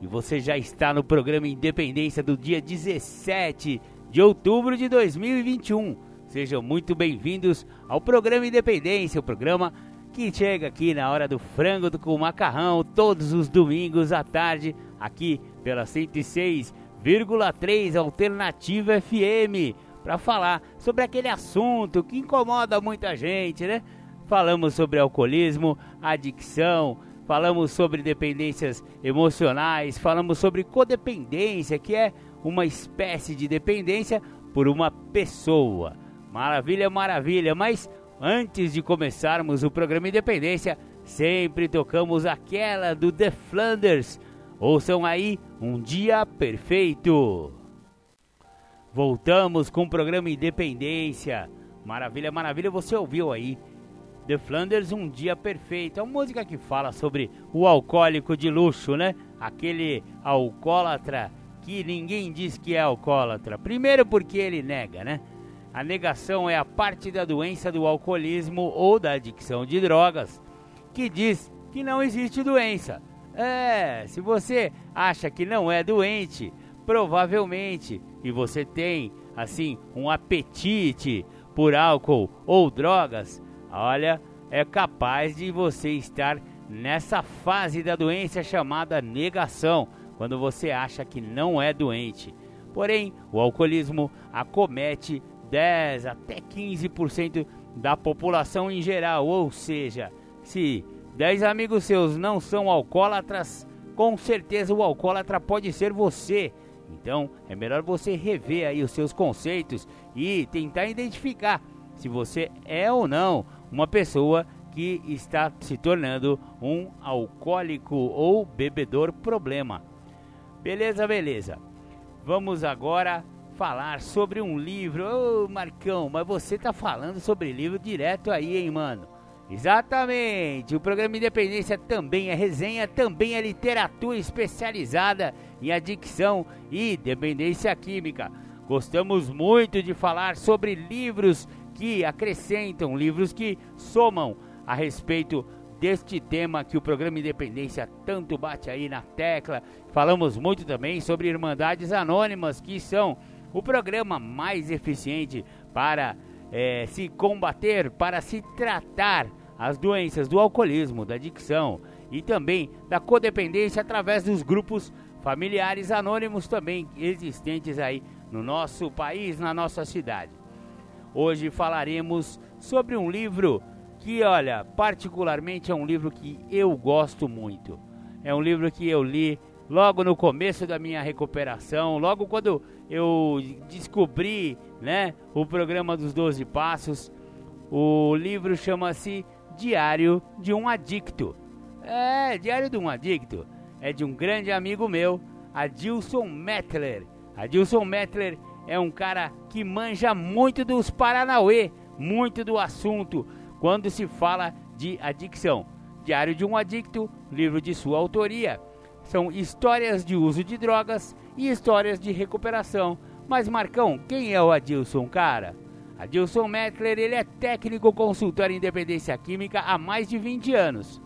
e você já está no programa Independência do dia 17 de outubro de 2021. Sejam muito bem-vindos ao programa Independência, o programa que chega aqui na hora do frango com macarrão todos os domingos à tarde, aqui pela 106,3 Alternativa FM, para falar sobre aquele assunto que incomoda muita gente, né? Falamos sobre alcoolismo, adicção, falamos sobre dependências emocionais, falamos sobre codependência, que é uma espécie de dependência por uma pessoa. Maravilha, maravilha, mas antes de começarmos o programa Independência, sempre tocamos aquela do The Flanders. Ouçam aí Um Dia Perfeito. Voltamos com o programa Independência. Maravilha, maravilha, você ouviu aí The Flanders, Um Dia Perfeito. É uma música que fala sobre o alcoólico de luxo, né? Aquele alcoólatra que ninguém diz que é alcoólatra. Primeiro porque ele nega, né? A negação é a parte da doença do alcoolismo ou da adicção de drogas que diz que não existe doença. É, se você acha que não é doente, provavelmente, e você tem, assim, um apetite por álcool ou drogas, olha, é capaz de você estar nessa fase da doença chamada negação, quando você acha que não é doente. Porém, o alcoolismo acomete 10 até 15% da população em geral, ou seja, se 10 amigos seus não são alcoólatras, com certeza o alcoólatra pode ser você. Então, é melhor você rever aí os seus conceitos e tentar identificar se você é ou não uma pessoa que está se tornando um alcoólico ou bebedor problema. Beleza, beleza. Vamos agora falar sobre um livro. Ô, Marcão, mas você tá falando sobre livro direto aí, hein, mano? Exatamente. O programa Independência também é resenha, também é literatura especializada em adicção e dependência química. Gostamos muito de falar sobre livros que acrescentam, livros que somam a respeito deste tema que o programa Independência tanto bate aí na tecla. Falamos muito também sobre Irmandades Anônimas, que são o programa mais eficiente para é, se combater, para se tratar as doenças do alcoolismo, da adicção e também da codependência através dos grupos familiares anônimos também existentes aí no nosso país, na nossa cidade. Hoje falaremos sobre um livro que, olha, particularmente é um livro que eu gosto muito. É um livro que eu li logo no começo da minha recuperação, logo quando eu descobri, né, o programa dos 12 passos. O livro chama-se Diário de um Adicto. É, Diário de um Adicto. É de um grande amigo meu, Adilson Mettler. Adilson Mettler é um cara que manja muito dos Paranauê, muito do assunto quando se fala de adicção. Diário de um Adicto, livro de sua autoria. São histórias de uso de drogas e histórias de recuperação. Mas Marcão, quem é o Adilson, cara? Adilson Mettler, ele é técnico consultor em independência química há mais de 20 anos.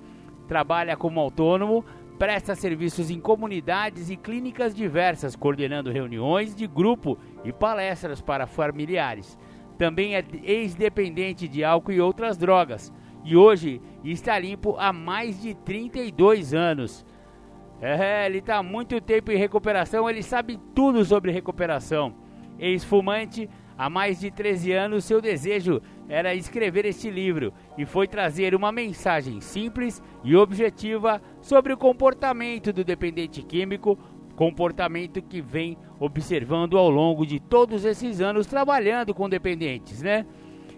Trabalha como autônomo, presta serviços em comunidades e clínicas diversas, coordenando reuniões de grupo e palestras para familiares. Também é ex-dependente de álcool e outras drogas e hoje está limpo há mais de 32 anos. É, ele está há muito tempo em recuperação, ele sabe tudo sobre recuperação. Ex-fumante, há mais de 13 anos, seu desejo era escrever este livro e foi trazer uma mensagem simples e objetiva sobre o comportamento do dependente químico, comportamento que vem observando ao longo de todos esses anos trabalhando com dependentes, né?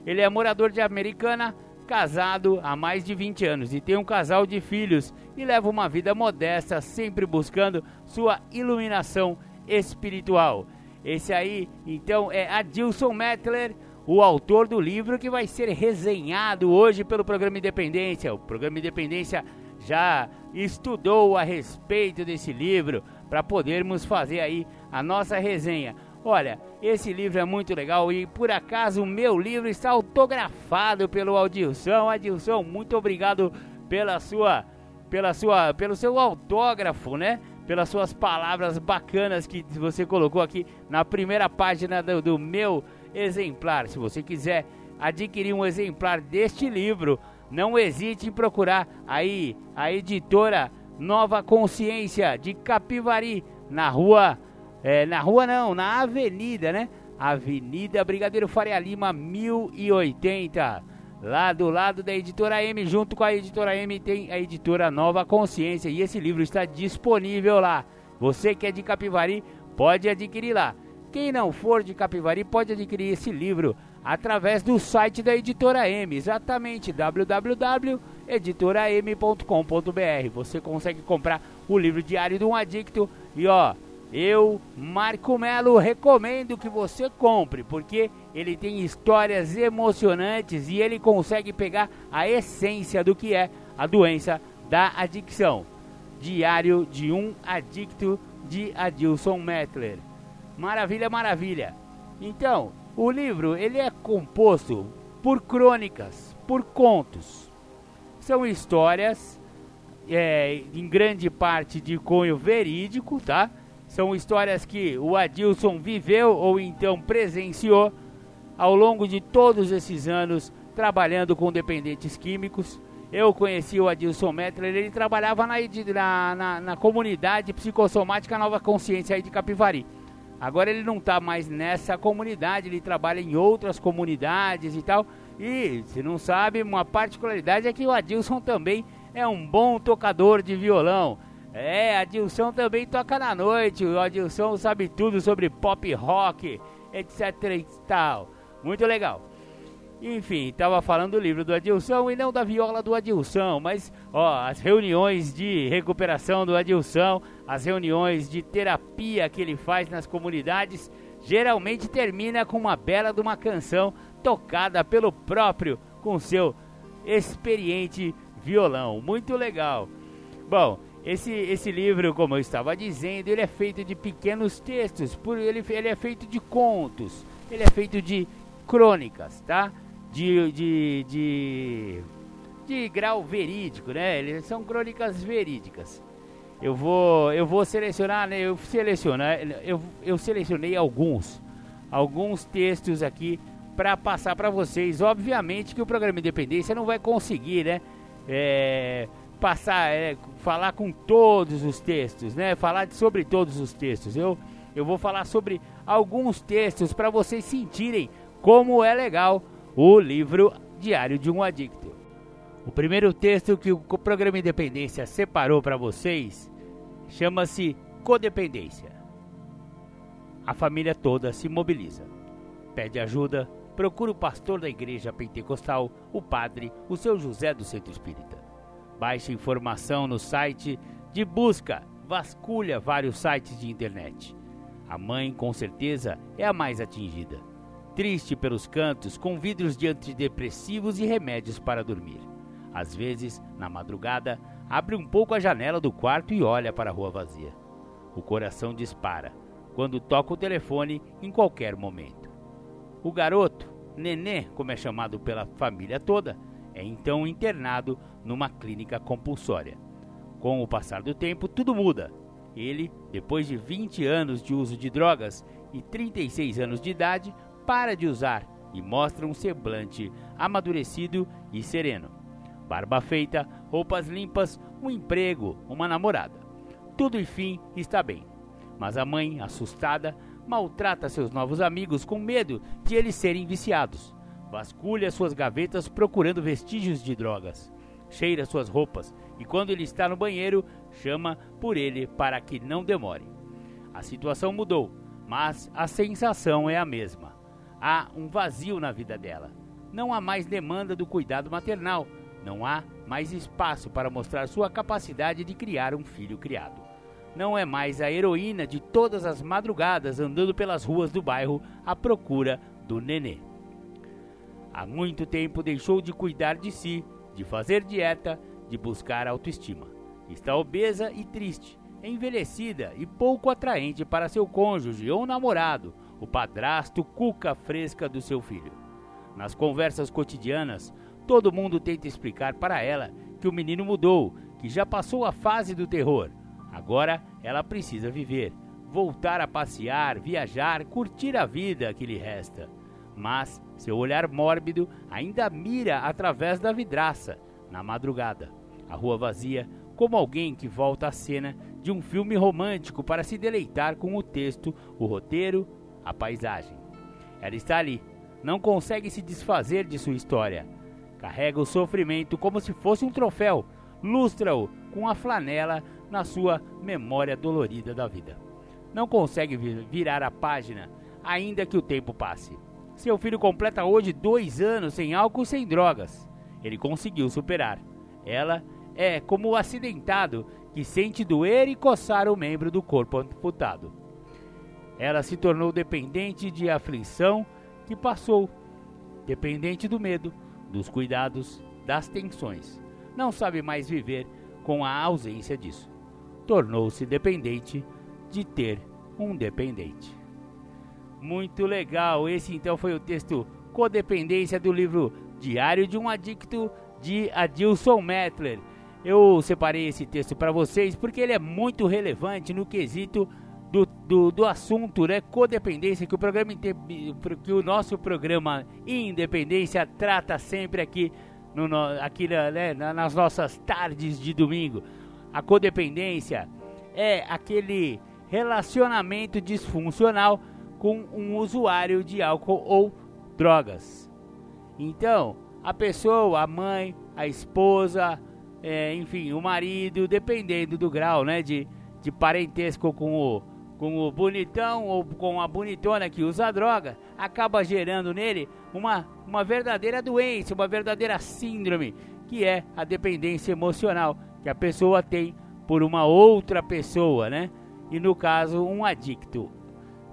Ele é morador de Americana, casado há mais de 20 anos e tem um casal de filhos e leva uma vida modesta, sempre buscando sua iluminação espiritual. Esse aí, então, é Adilson Mettler, o autor do livro que vai ser resenhado hoje pelo programa Independência. O programa Independência já estudou a respeito desse livro para podermos fazer aí a nossa resenha. Olha, esse livro é muito legal e por acaso o meu livro está autografado pelo Adilson. Adilson, muito obrigado pela sua, pela sua, pelo seu autógrafo, né? Pelas suas palavras bacanas que você colocou aqui na primeira página do, do meu exemplar. Se você quiser adquirir um exemplar deste livro, não hesite em procurar aí a editora Nova Consciência de Capivari, na rua é, na rua não, na avenida, né? Avenida Brigadeiro Faria Lima 1080. Lá do lado da editora M, junto com a editora M, tem a editora Nova Consciência. E esse livro está disponível lá. Você que é de Capivari, pode adquirir lá. Quem não for de Capivari, pode adquirir esse livro através do site da editora M, exatamente www.editoram.com.br. Você consegue comprar o livro Diário de um Adicto e ó, eu, Marco Melo, recomendo que você compre, porque ele tem histórias emocionantes e ele consegue pegar a essência do que é a doença da adicção. Diário de um Adicto de Adilson Mettler. Maravilha, maravilha. Então, o livro ele é composto por crônicas, por contos. São histórias é, em grande parte de cunho verídico, tá? São histórias que o Adilson viveu ou então presenciou ao longo de todos esses anos trabalhando com dependentes químicos. Eu conheci o Adilson Mettler, ele trabalhava na, na, na, comunidade psicossomática Nova Consciência aí de Capivari. Agora ele não está mais nessa comunidade, ele trabalha em outras comunidades e tal. E, se não sabe, uma particularidade é que o Adilson também é um bom tocador de violão. É, a Dilson também toca na noite. O Adilson sabe tudo sobre pop rock, etc e tal. Muito legal. Enfim, estava falando do livro do Adilson e não da viola do Adilson, mas ó, as reuniões de recuperação do Adilson, as reuniões de terapia que ele faz nas comunidades, geralmente termina com uma bela de uma canção tocada pelo próprio com seu experiente violão. Muito legal. Bom, esse, esse livro, como eu estava dizendo, ele é feito de pequenos textos, por ele, ele é feito de contos, ele é feito de crônicas, tá? De, de, de, de grau verídico, né? Eles são crônicas verídicas. Eu vou, eu vou selecionar, né? Eu selecionar, eu, eu selecionei alguns, alguns textos aqui para passar para vocês. Obviamente que o programa Independência não vai conseguir, né? É, passar, é, falar com todos os textos, né? Falar sobre todos os textos. Eu, eu vou falar sobre alguns textos para vocês sentirem como é legal o livro Diário de um Adicto. O primeiro texto que o programa Independência separou para vocês chama-se Codependência. A família toda se mobiliza, pede ajuda, procura o pastor da igreja pentecostal, o padre, o seu José do Centro Espírita. Baixe informação no site de busca, vasculha vários sites de internet. A mãe, com certeza, é a mais atingida. Triste pelos cantos, com vidros de antidepressivos e remédios para dormir. Às vezes, na madrugada, abre um pouco a janela do quarto e olha para a rua vazia. O coração dispara quando toca o telefone em qualquer momento. O garoto, Nenê, como é chamado pela família toda, é então internado numa clínica compulsória. Com o passar do tempo, tudo muda. Ele, depois de 20 anos de uso de drogas e 36 anos de idade, para de usar e mostra um semblante amadurecido e sereno. Barba feita, roupas limpas, um emprego, uma namorada. Tudo, enfim, está bem. Mas a mãe, assustada, maltrata seus novos amigos com medo de eles serem viciados. Vasculha suas gavetas procurando vestígios de drogas. Cheira suas roupas e, quando ele está no banheiro, chama por ele para que não demore. A situação mudou, mas a sensação é a mesma. Há um vazio na vida dela. não há mais demanda do cuidado maternal, não há mais espaço para mostrar sua capacidade de criar um filho criado. Não é mais a heroína de todas as madrugadas andando pelas ruas do bairro à procura do nenê. Há muito tempo deixou de cuidar de si, de fazer dieta, de buscar autoestima. Está obesa e triste, envelhecida e pouco atraente para seu cônjuge ou namorado, o padrasto cuca fresca do seu filho. Nas conversas cotidianas, todo mundo tenta explicar para ela que o menino mudou, que já passou a fase do terror. Agora ela precisa viver, voltar a passear, viajar, curtir a vida que lhe resta. Mas seu olhar mórbido ainda mira através da vidraça, na madrugada. A rua vazia, como alguém que volta à cena de um filme romântico para se deleitar com o texto, o roteiro, a paisagem. Ela está ali, não consegue se desfazer de sua história. Carrega o sofrimento como se fosse um troféu, lustra-o com a flanela na sua memória dolorida da vida. Não consegue virar a página, ainda que o tempo passe. Seu filho completa hoje dois anos sem álcool e sem drogas. Ele conseguiu superar. Ela é como o acidentado que sente doer e coçar o membro do corpo amputado. Ela se tornou dependente de aflição que passou, dependente do medo, dos cuidados, das tensões. Não sabe mais viver com a ausência disso. Tornou-se dependente de ter um dependente. Muito legal! Esse então foi o texto Codependência do livro Diário de um Adicto de Adilson Mettler. Eu separei esse texto para vocês porque ele é muito relevante no quesito do, do, do, assunto, né? Codependência, que o programa que o nosso programa Independência trata sempre aqui, no, aqui né, nas nossas tardes de domingo. A codependência é aquele relacionamento disfuncional com um usuário de álcool ou drogas. Então, a pessoa, a mãe, a esposa, é, enfim, o marido, dependendo do grau, né, de, de parentesco com o, com o bonitão ou com a bonitona que usa droga, acaba gerando nele uma, uma verdadeira doença, uma verdadeira síndrome, que é a dependência emocional que a pessoa tem por uma outra pessoa, né? E no caso, um adicto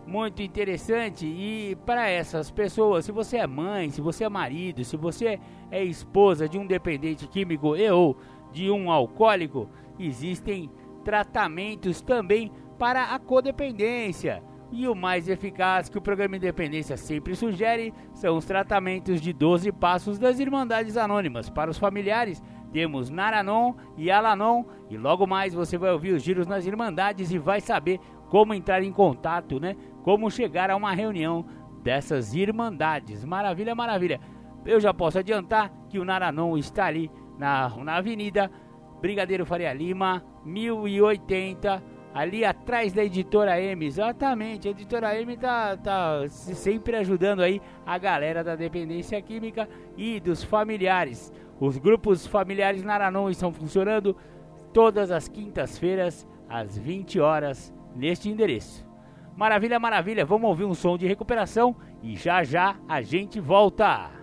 muito interessante e para essas pessoas, se você é mãe, se você é marido, se você é esposa de um dependente químico e ou de um alcoólico, existem tratamentos também para a codependência. E o mais eficaz que o programa Independência sempre sugere são os tratamentos de 12 passos das Irmandades Anônimas. Para os familiares, temos Naranon e Alanon. E logo mais você vai ouvir os giros nas Irmandades e vai saber como entrar em contato, né? Como chegar a uma reunião dessas Irmandades. Maravilha, maravilha. Eu já posso adiantar que o Naranon está ali na, na Avenida Brigadeiro Faria Lima, 1080 ali atrás da editora M, exatamente. A editora M tá, tá sempre ajudando aí a galera da dependência química e dos familiares. Os grupos familiares Naranon estão funcionando todas as quintas-feiras às 20 horas neste endereço. Maravilha, maravilha. Vamos ouvir um som de recuperação e já já a gente volta.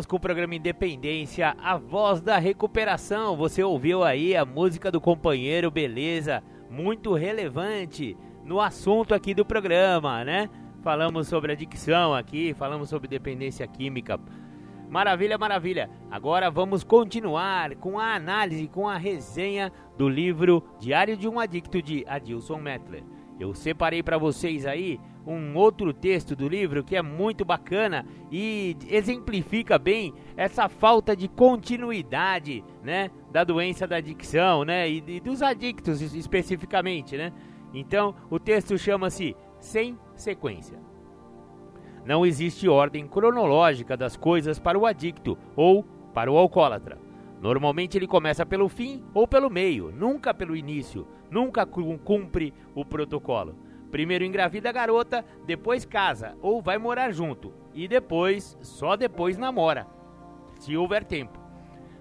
Voltamos com o programa Independência, a voz da recuperação. Você ouviu aí a música do companheiro, beleza? Muito relevante no assunto aqui do programa, né? Falamos sobre adicção aqui, falamos sobre dependência química. Maravilha, maravilha. Agora vamos continuar com a análise, com a resenha do livro Diário de um Adicto de Adilson Mettler. Eu separei para vocês aí um outro texto do livro que é muito bacana e exemplifica bem essa falta de continuidade, né, da doença da adicção, né, e, e dos adictos especificamente, né? Então, o texto chama-se Sem Sequência. Não existe ordem cronológica das coisas para o adicto ou para o alcoólatra. Normalmente ele começa pelo fim ou pelo meio, nunca pelo início, nunca cumpre o protocolo. Primeiro engravida a garota, depois casa ou vai morar junto e depois, só depois namora, se houver tempo.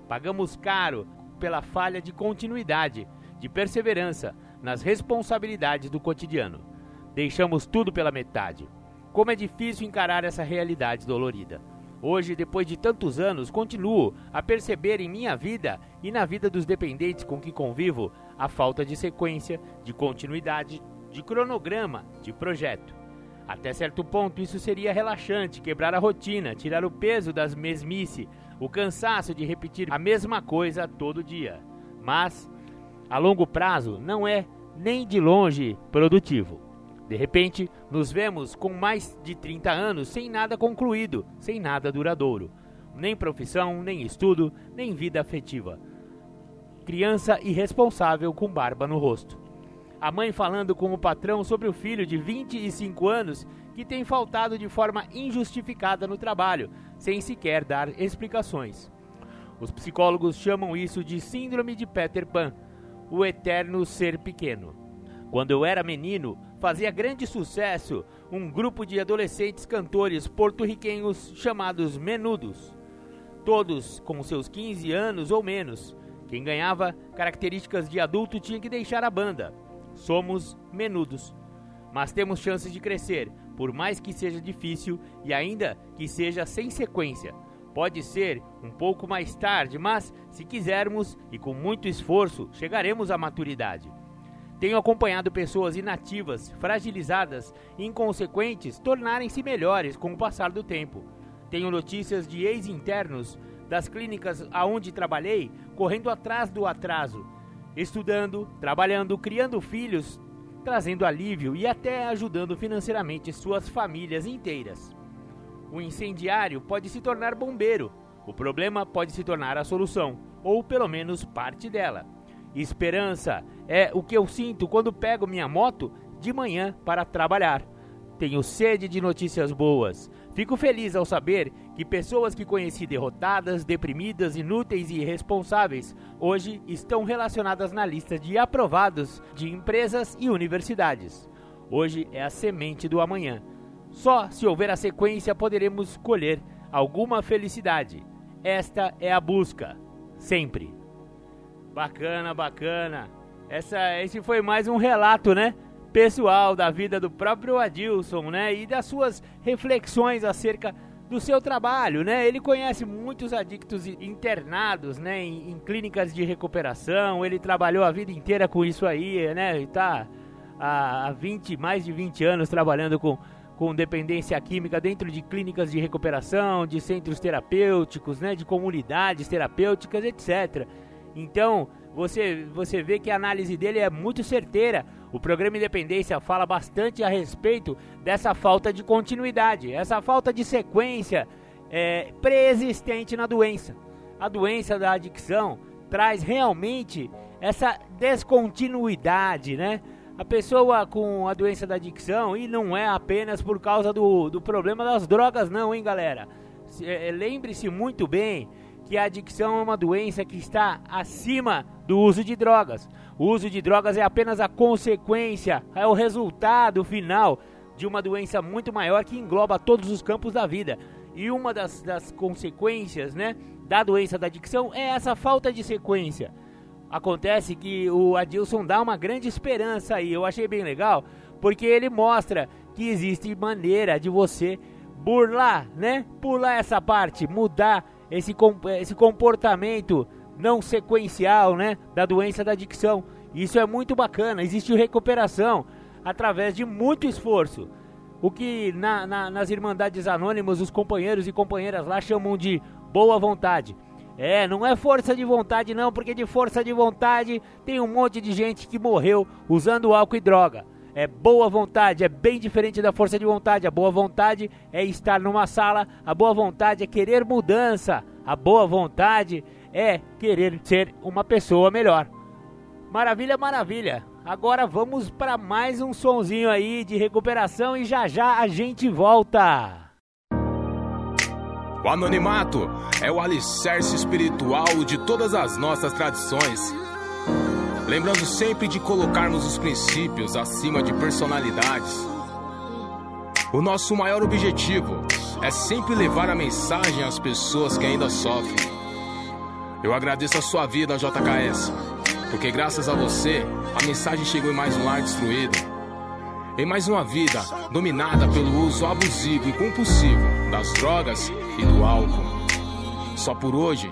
Pagamos caro pela falha de continuidade, de perseverança nas responsabilidades do cotidiano. Deixamos tudo pela metade. Como é difícil encarar essa realidade dolorida. Hoje, depois de tantos anos, continuo a perceber em minha vida e na vida dos dependentes com que convivo a falta de sequência, de continuidade, de cronograma, de projeto. Até certo ponto, isso seria relaxante, quebrar a rotina, tirar o peso das mesmice, o cansaço de repetir a mesma coisa todo dia. Mas, a longo prazo, não é nem de longe produtivo. De repente, nos vemos com mais de 30 anos sem nada concluído, sem nada duradouro. Nem profissão, nem estudo, nem vida afetiva. Criança irresponsável com barba no rosto. A mãe falando com o patrão sobre o filho de 25 anos que tem faltado de forma injustificada no trabalho, sem sequer dar explicações. Os psicólogos chamam isso de Síndrome de Peter Pan, o eterno ser pequeno. Quando eu era menino, fazia grande sucesso um grupo de adolescentes cantores porto-riquenhos chamados Menudos. Todos com seus 15 anos ou menos. Quem ganhava características de adulto tinha que deixar a banda. Somos menudos. Mas temos chances de crescer, por mais que seja difícil e ainda que seja sem sequência. Pode ser um pouco mais tarde, mas se quisermos e com muito esforço, chegaremos à maturidade. Tenho acompanhado pessoas inativas, fragilizadas inconsequentes tornarem-se melhores com o passar do tempo. Tenho notícias de ex-internos das clínicas aonde trabalhei correndo atrás do atraso, estudando, trabalhando, criando filhos, trazendo alívio e até ajudando financeiramente suas famílias inteiras. O incendiário pode se tornar bombeiro. O problema pode se tornar a solução, ou pelo menos parte dela. Esperança é o que eu sinto quando pego minha moto de manhã para trabalhar. Tenho sede de notícias boas. Fico feliz ao saber que pessoas que conheci derrotadas, deprimidas, inúteis e irresponsáveis hoje estão relacionadas na lista de aprovados de empresas e universidades. Hoje é a semente do amanhã. Só se houver a sequência poderemos colher alguma felicidade. Esta é a busca, sempre. Bacana, bacana. Essa, esse foi mais um relato, né? Pessoal da vida do próprio Adilson, né? E das suas reflexões acerca do seu trabalho, né? Ele conhece muitos adictos internados, né? Em, em, clínicas de recuperação. Ele trabalhou a vida inteira com isso aí, né? E tá há 20, mais de 20 anos trabalhando com com dependência química dentro de clínicas de recuperação, de centros terapêuticos, né, de comunidades terapêuticas, etc. Então, você, você vê que a análise dele é muito certeira. O programa Independência fala bastante a respeito dessa falta de continuidade, essa falta de sequência é, preexistente na doença. A doença da adicção traz realmente essa descontinuidade, né? a pessoa com a doença da adicção, e não é apenas por causa do, do problema das drogas, não, hein, galera? É, Lembre-se muito bem que a adicção é uma doença que está acima do uso de drogas. O uso de drogas é apenas a consequência, é o resultado final de uma doença muito maior que engloba todos os campos da vida. E uma das, das consequências né, da doença da adicção é essa falta de sequência. Acontece que o Adilson dá uma grande esperança aí. Eu achei bem legal, porque ele mostra que existe maneira de você burlar, né? Pular essa parte, mudar esse, esse comportamento não sequencial, né? Da doença da adicção. Isso é muito bacana. Existe recuperação através de muito esforço. O que na, na, nas Irmandades Anônimas os companheiros e companheiras lá chamam de boa vontade. É, não é força de vontade não, porque de força de vontade tem um monte de gente que morreu usando álcool e droga. É boa vontade, é bem diferente da força de vontade. A boa vontade é estar numa sala, a boa vontade é querer mudança, a boa vontade é querer ser uma pessoa melhor. Maravilha, maravilha. Agora vamos para mais um sonzinho aí de recuperação e já já a gente volta. O anonimato é o alicerce espiritual de todas as nossas tradições. Lembrando sempre de colocarmos os princípios acima de personalidades. O nosso maior objetivo é sempre levar a mensagem às pessoas que ainda sofrem. Eu agradeço a sua vida, JKS, porque graças a você a mensagem chegou em mais um lar destruído em mais uma vida dominada pelo uso abusivo e compulsivo das drogas e do álcool. Só por hoje,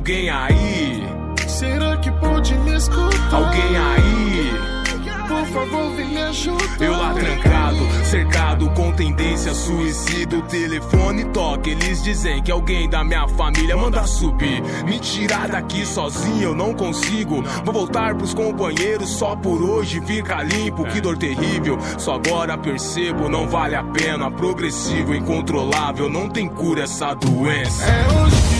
alguém aí? Será que pode me escutar? Alguém aí? Por favor, vem me ajudar. Eu lá trancado, cercado com tendência suicida. O telefone toca, eles dizem que alguém da minha família manda subir. Me tirar daqui sozinho eu não consigo. Vou voltar pros companheiros só por hoje fica limpo. Que dor terrível, só agora percebo, não vale a pena. Progressivo, incontrolável, não tem cura essa doença. É hoje que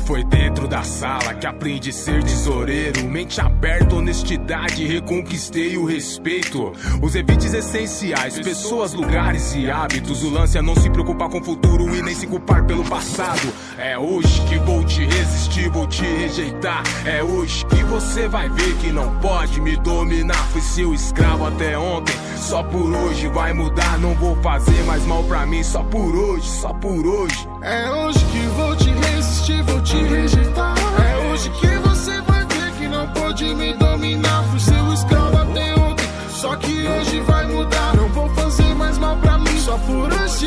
foi dentro da sala que aprendi a ser tesoureiro. Mente aberta, honestidade, reconquistei o respeito. Os evites essenciais, pessoas, lugares e hábitos. O lance é não se preocupar com o futuro e nem se culpar pelo passado. É hoje que vou te resistir, vou te rejeitar. É hoje que você vai ver que não pode me dominar. Fui seu escravo até ontem, só por hoje vai mudar. Não vou fazer mais mal pra mim, só por hoje, só por hoje. É hoje que vou te resistir, vou te rejeitar. É hoje que você vai ver que não pode me dominar. Fui seu escravo até ontem, só que hoje vai mudar. Não vou fazer mais mal pra mim, só por hoje.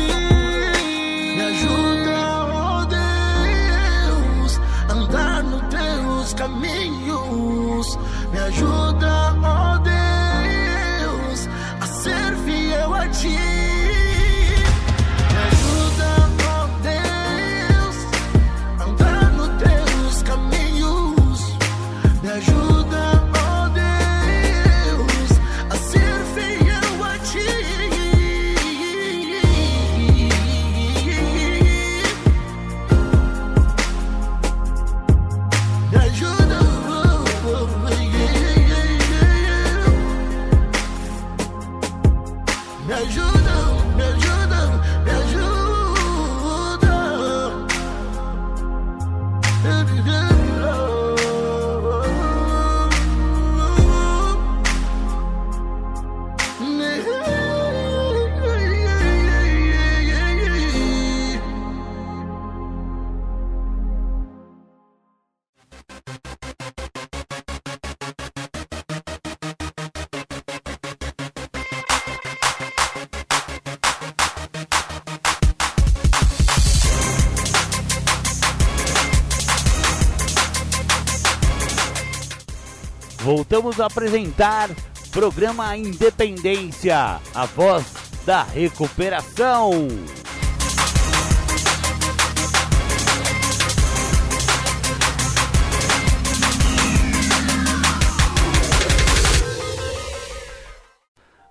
Me ajuda, oh Deus, a andar nos teus caminhos. Me ajuda, Voltamos a apresentar programa Independência, a voz da recuperação.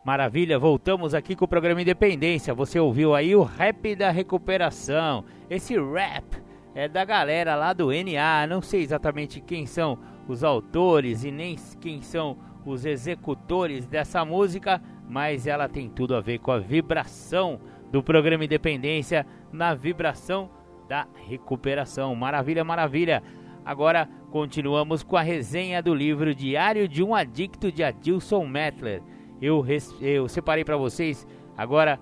Maravilha, voltamos aqui com o programa Independência. Você ouviu aí o rap da recuperação. Esse rap é da galera lá do NA. Não sei exatamente quem são os autores e nem quem são os executores dessa música, mas ela tem tudo a ver com a vibração do programa Independência na vibração da recuperação. Maravilha, maravilha. Agora continuamos com a resenha do livro Diário de um Adicto de Adilson Mettler. Eu, eu separei para vocês agora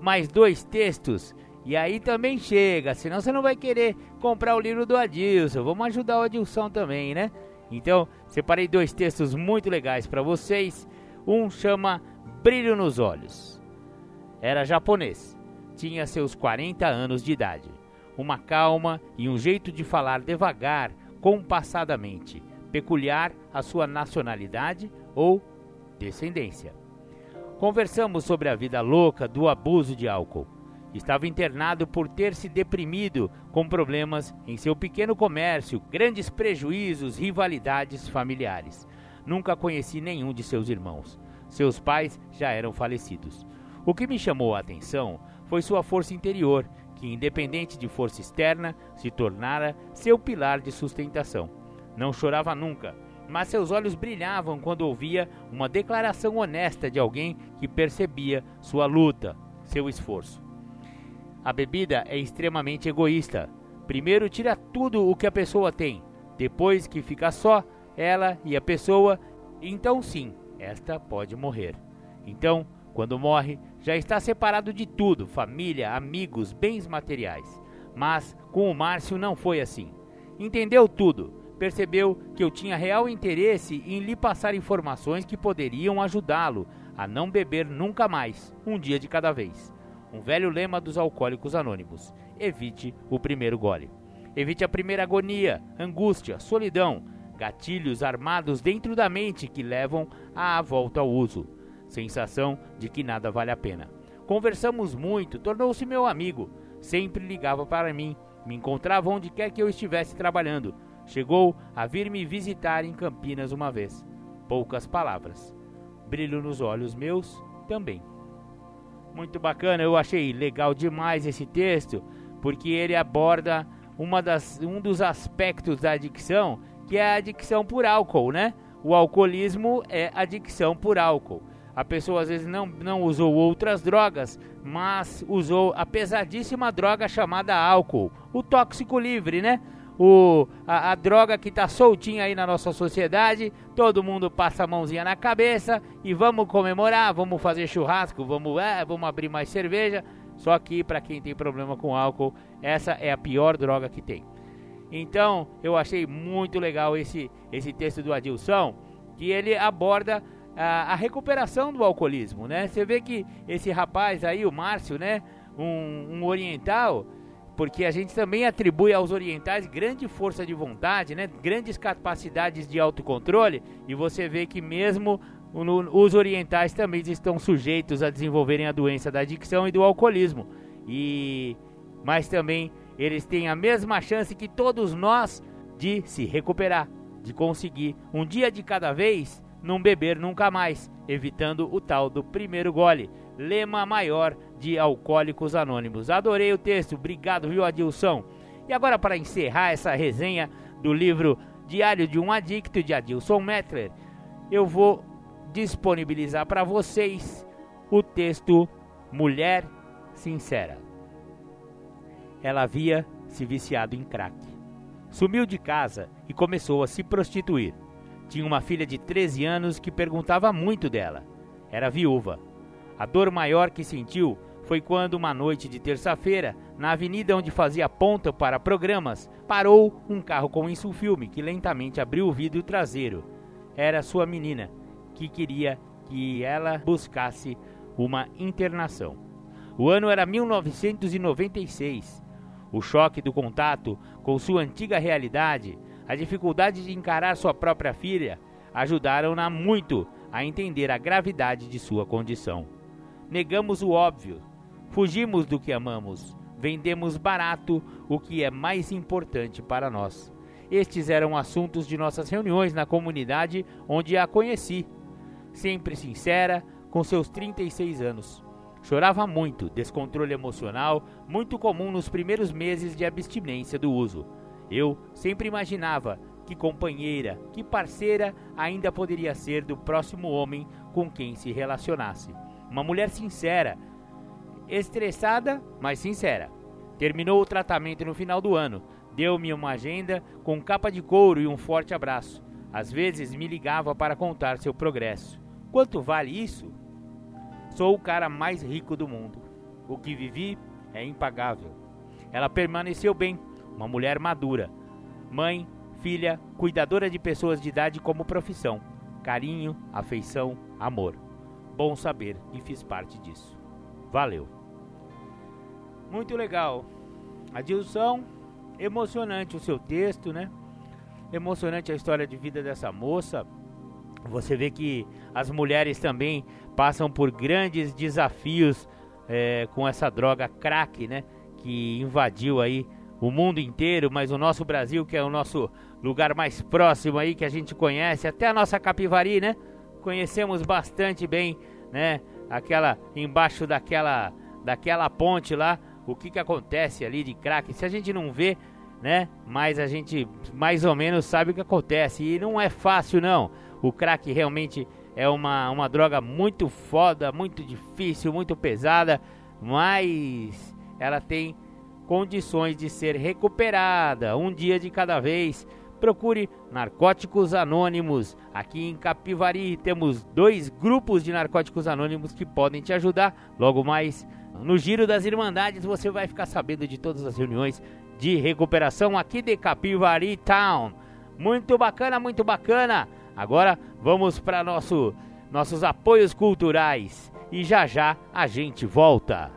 mais dois textos e aí também chega, senão você não vai querer comprar o livro do Adilson. Vamos ajudar o Adilson também, né? Então, separei dois textos muito legais para vocês. Um chama Brilho nos Olhos. Era japonês, tinha seus 40 anos de idade. Uma calma e um jeito de falar devagar, compassadamente, peculiar à sua nacionalidade ou descendência. Conversamos sobre a vida louca do abuso de álcool. Estava internado por ter se deprimido com problemas em seu pequeno comércio, grandes prejuízos, rivalidades familiares. Nunca conheci nenhum de seus irmãos. Seus pais já eram falecidos. O que me chamou a atenção foi sua força interior, que, independente de força externa, se tornara seu pilar de sustentação. Não chorava nunca, mas seus olhos brilhavam quando ouvia uma declaração honesta de alguém que percebia sua luta, seu esforço. A bebida é extremamente egoísta. Primeiro tira tudo o que a pessoa tem, depois que fica só, ela e a pessoa, então sim, esta pode morrer. Então, quando morre, já está separado de tudo, família, amigos, bens materiais. Mas com o Márcio não foi assim. Entendeu tudo, percebeu que eu tinha real interesse em lhe passar informações que poderiam ajudá-lo a não beber nunca mais, um dia de cada vez. Um velho lema dos alcoólicos anônimos: evite o primeiro gole. Evite a primeira agonia, angústia, solidão, gatilhos armados dentro da mente que levam à volta ao uso. Sensação de que nada vale a pena. Conversamos muito, tornou-se meu amigo. Sempre ligava para mim, me encontrava onde quer que eu estivesse trabalhando. Chegou a vir me visitar em Campinas uma vez. Poucas palavras. Brilho nos olhos meus também. Muito bacana, eu achei legal demais esse texto, porque ele aborda uma das, um dos aspectos da adicção, que é a adicção por álcool, né? O alcoolismo é adicção por álcool. A pessoa às vezes não, não usou outras drogas, mas usou a pesadíssima droga chamada álcool, o tóxico livre, né? O, a, a droga que está soltinha aí na nossa sociedade, todo mundo passa a mãozinha na cabeça e vamos comemorar, vamos fazer churrasco, vamos, é, vamos abrir mais cerveja. Só que para quem tem problema com álcool, essa é a pior droga que tem. Então, eu achei muito legal esse, esse texto do Adilson, que ele aborda a, a, recuperação do alcoolismo, né? Você vê que esse rapaz aí, o Márcio, né? Um, um, oriental, porque a gente também atribui aos orientais grande força de vontade, né? Grandes capacidades de autocontrole, e você vê que mesmo os orientais também estão sujeitos a desenvolverem a doença da adicção e do alcoolismo. E mas também eles têm a mesma chance que todos nós de se recuperar, de conseguir um dia de cada vez não beber nunca mais, evitando o tal do primeiro gole. Lema maior de Alcoólicos Anônimos. Adorei o texto, obrigado, viu, Adilson? E agora, para encerrar essa resenha do livro Diário de um Adicto de Adilson Mettler, eu vou disponibilizar para vocês o texto Mulher Sincera ela havia se viciado em crack. Sumiu de casa e começou a se prostituir. Tinha uma filha de 13 anos que perguntava muito dela. Era viúva. A dor maior que sentiu foi quando, uma noite de terça-feira, na avenida onde fazia ponta para programas, parou um carro com insulfilme que lentamente abriu o vidro traseiro. Era sua menina, que queria que ela buscasse uma internação. O ano era 1996 o choque do contato com sua antiga realidade, a dificuldade de encarar sua própria filha, ajudaram-na muito a entender a gravidade de sua condição. Negamos o óbvio, fugimos do que amamos, vendemos barato o que é mais importante para nós. Estes eram assuntos de nossas reuniões na comunidade onde a conheci. Sempre sincera, com seus 36 anos. Chorava muito, descontrole emocional, muito comum nos primeiros meses de abstinência do uso. Eu sempre imaginava que companheira, que parceira ainda poderia ser do próximo homem com quem se relacionasse. Uma mulher sincera, estressada, mas sincera. Terminou o tratamento no final do ano. Deu-me uma agenda com capa de couro e um forte abraço. Às vezes me ligava para contar seu progresso. Quanto vale isso? Sou o cara mais rico do mundo. O que vivi é impagável. Ela permaneceu bem, uma mulher madura. Mãe, filha, cuidadora de pessoas de idade como profissão. Carinho, afeição, amor. Bom saber que fiz parte disso. Valeu. Muito legal. Adilson, emocionante o seu texto, né? Emocionante a história de vida dessa moça. Você vê que as mulheres também passam por grandes desafios é, com essa droga crack, né? Que invadiu aí o mundo inteiro, mas o nosso Brasil, que é o nosso lugar mais próximo aí, que a gente conhece, até a nossa Capivari, né? Conhecemos bastante bem, né? Aquela, embaixo daquela, daquela ponte lá, o que que acontece ali de crack. Se a gente não vê, né? Mas a gente mais ou menos sabe o que acontece. E não é fácil, não. O crack realmente é uma, uma droga muito foda, muito difícil, muito pesada, mas ela tem condições de ser recuperada um dia de cada vez. Procure Narcóticos Anônimos. Aqui em Capivari temos dois grupos de Narcóticos Anônimos que podem te ajudar. Logo mais no Giro das Irmandades você vai ficar sabendo de todas as reuniões de recuperação aqui de Capivari Town. Muito bacana, muito bacana. Agora vamos para nosso nossos apoios culturais e já já a gente volta.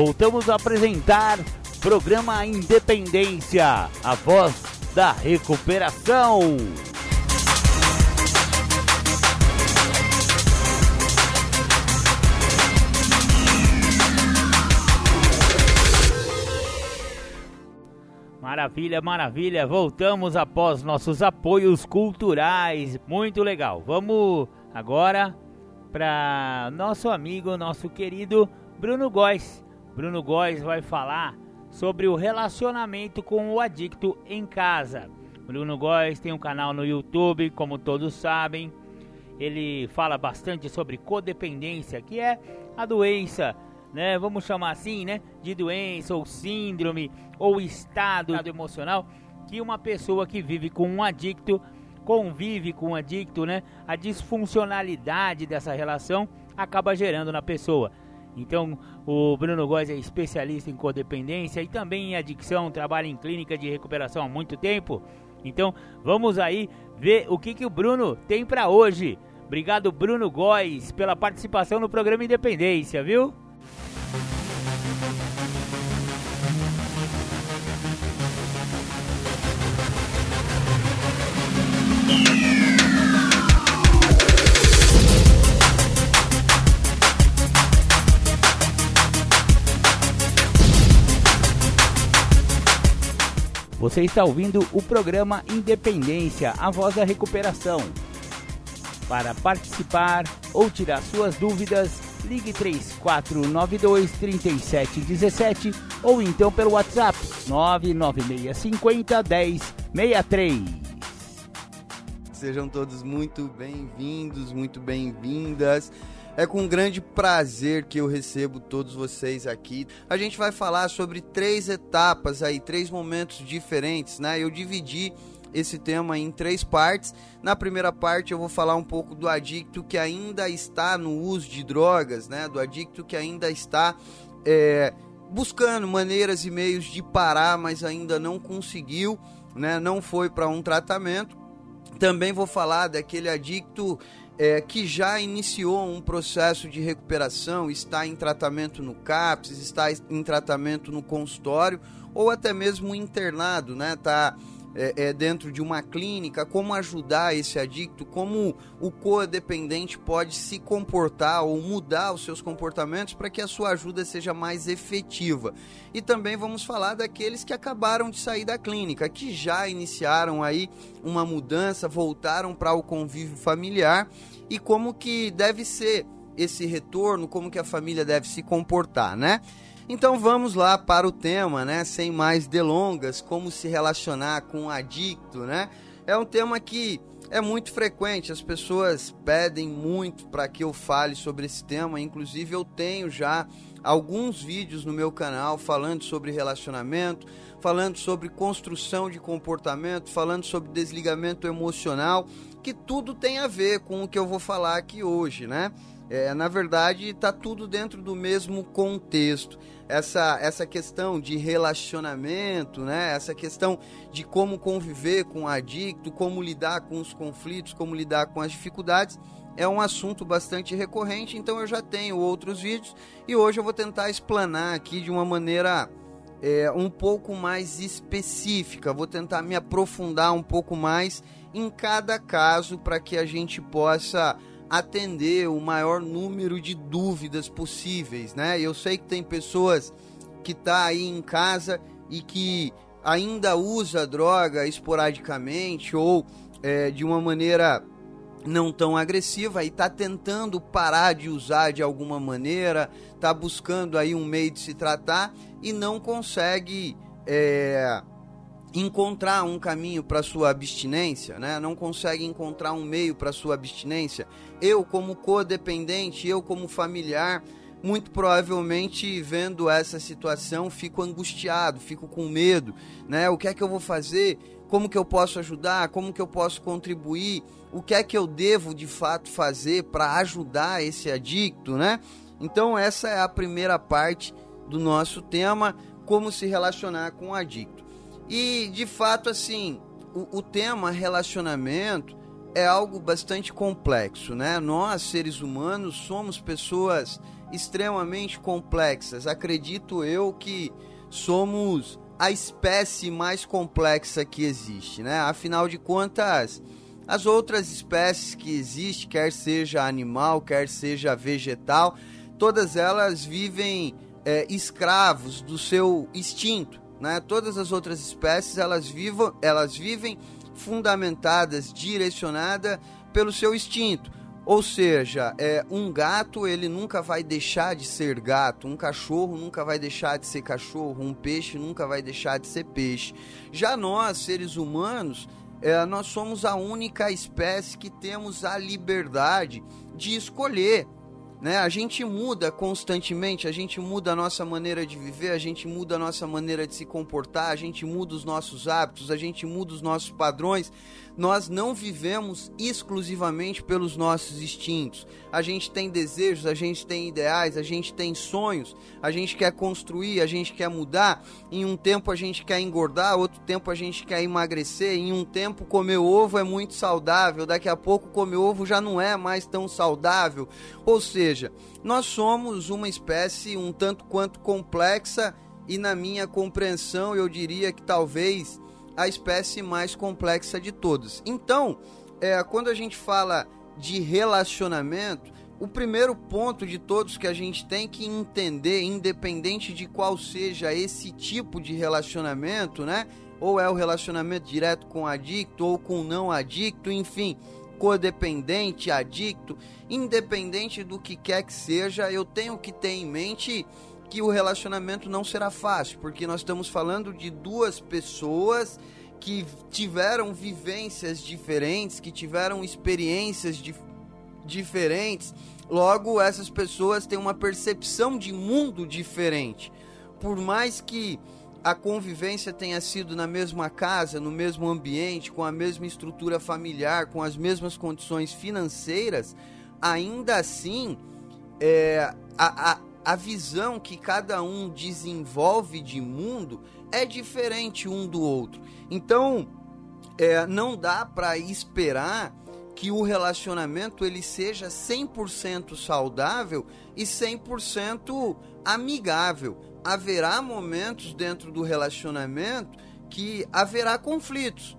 Voltamos a apresentar programa Independência, a voz da recuperação. Maravilha, maravilha. Voltamos após nossos apoios culturais. Muito legal. Vamos agora para nosso amigo, nosso querido Bruno Góes. Bruno Góes vai falar sobre o relacionamento com o adicto em casa. Bruno Góes tem um canal no YouTube, como todos sabem. Ele fala bastante sobre codependência, que é a doença né, vamos chamar assim, né, de doença ou síndrome ou estado emocional que uma pessoa que vive com um adicto convive com um adicto, né, a disfuncionalidade dessa relação acaba gerando na pessoa. Então, o Bruno Góes é especialista em codependência e também em adicção, trabalha em clínica de recuperação há muito tempo. Então, vamos aí ver o que, que o Bruno tem para hoje. Obrigado, Bruno Góes, pela participação no programa Independência, viu? Você está ouvindo o programa Independência, a voz da recuperação. Para participar ou tirar suas dúvidas, ligue 3492 3717 ou então pelo WhatsApp 99650 1063. Sejam todos muito bem-vindos, muito bem-vindas. É com grande prazer que eu recebo todos vocês aqui. A gente vai falar sobre três etapas aí, três momentos diferentes, né? Eu dividi esse tema em três partes. Na primeira parte eu vou falar um pouco do adicto que ainda está no uso de drogas, né? Do adicto que ainda está é, buscando maneiras e meios de parar, mas ainda não conseguiu, né? Não foi para um tratamento. Também vou falar daquele adicto é, que já iniciou um processo de recuperação, está em tratamento no CAPS, está em tratamento no consultório ou até mesmo internado, né? Tá é, é, dentro de uma clínica, como ajudar esse adicto, como o codependente pode se comportar ou mudar os seus comportamentos para que a sua ajuda seja mais efetiva. E também vamos falar daqueles que acabaram de sair da clínica, que já iniciaram aí uma mudança, voltaram para o convívio familiar e como que deve ser esse retorno, como que a família deve se comportar, né? Então vamos lá para o tema, né? Sem mais delongas, como se relacionar com um adicto, né? É um tema que é muito frequente, as pessoas pedem muito para que eu fale sobre esse tema, inclusive eu tenho já alguns vídeos no meu canal falando sobre relacionamento, falando sobre construção de comportamento, falando sobre desligamento emocional, que tudo tem a ver com o que eu vou falar aqui hoje, né? É, na verdade, está tudo dentro do mesmo contexto essa, essa questão de relacionamento, né? essa questão de como conviver com o adicto, como lidar com os conflitos, como lidar com as dificuldades, é um assunto bastante recorrente, então eu já tenho outros vídeos e hoje eu vou tentar explanar aqui de uma maneira é, um pouco mais específica, vou tentar me aprofundar um pouco mais em cada caso para que a gente possa atender o maior número de dúvidas possíveis, né? Eu sei que tem pessoas que tá aí em casa e que ainda usa droga esporadicamente ou é, de uma maneira não tão agressiva e está tentando parar de usar de alguma maneira, está buscando aí um meio de se tratar e não consegue é, encontrar um caminho para sua abstinência, né? Não consegue encontrar um meio para sua abstinência. Eu como codependente, eu como familiar, muito provavelmente vendo essa situação fico angustiado, fico com medo, né? O que é que eu vou fazer? Como que eu posso ajudar? Como que eu posso contribuir? O que é que eu devo de fato fazer para ajudar esse adicto, né? Então essa é a primeira parte do nosso tema, como se relacionar com o adicto. E de fato assim, o, o tema relacionamento é algo bastante complexo, né? Nós, seres humanos, somos pessoas extremamente complexas. Acredito eu que somos a espécie mais complexa que existe, né? Afinal de contas, as outras espécies que existem, quer seja animal, quer seja vegetal, todas elas vivem é, escravos do seu instinto, né? Todas as outras espécies elas, vivam, elas vivem fundamentadas, direcionadas pelo seu instinto. Ou seja, é, um gato ele nunca vai deixar de ser gato, um cachorro nunca vai deixar de ser cachorro, um peixe nunca vai deixar de ser peixe. Já nós, seres humanos, é, nós somos a única espécie que temos a liberdade de escolher né? A gente muda constantemente, a gente muda a nossa maneira de viver, a gente muda a nossa maneira de se comportar, a gente muda os nossos hábitos, a gente muda os nossos padrões. Nós não vivemos exclusivamente pelos nossos instintos. A gente tem desejos, a gente tem ideais, a gente tem sonhos, a gente quer construir, a gente quer mudar. Em um tempo a gente quer engordar, outro tempo a gente quer emagrecer. Em um tempo comer ovo é muito saudável, daqui a pouco comer ovo já não é mais tão saudável. Ou seja, nós somos uma espécie um tanto quanto complexa e na minha compreensão eu diria que talvez a espécie mais complexa de todas. Então, é, quando a gente fala de relacionamento, o primeiro ponto de todos que a gente tem que entender, independente de qual seja esse tipo de relacionamento, né? Ou é o relacionamento direto com adicto ou com não adicto, enfim, codependente, adicto, independente do que quer que seja, eu tenho que ter em mente que o relacionamento não será fácil, porque nós estamos falando de duas pessoas que tiveram vivências diferentes, que tiveram experiências dif diferentes. Logo, essas pessoas têm uma percepção de mundo diferente. Por mais que a convivência tenha sido na mesma casa, no mesmo ambiente, com a mesma estrutura familiar, com as mesmas condições financeiras, ainda assim, é, a, a visão que cada um desenvolve de mundo é diferente um do outro. Então, é, não dá para esperar que o relacionamento ele seja 100% saudável e 100% amigável. Haverá momentos dentro do relacionamento que haverá conflitos.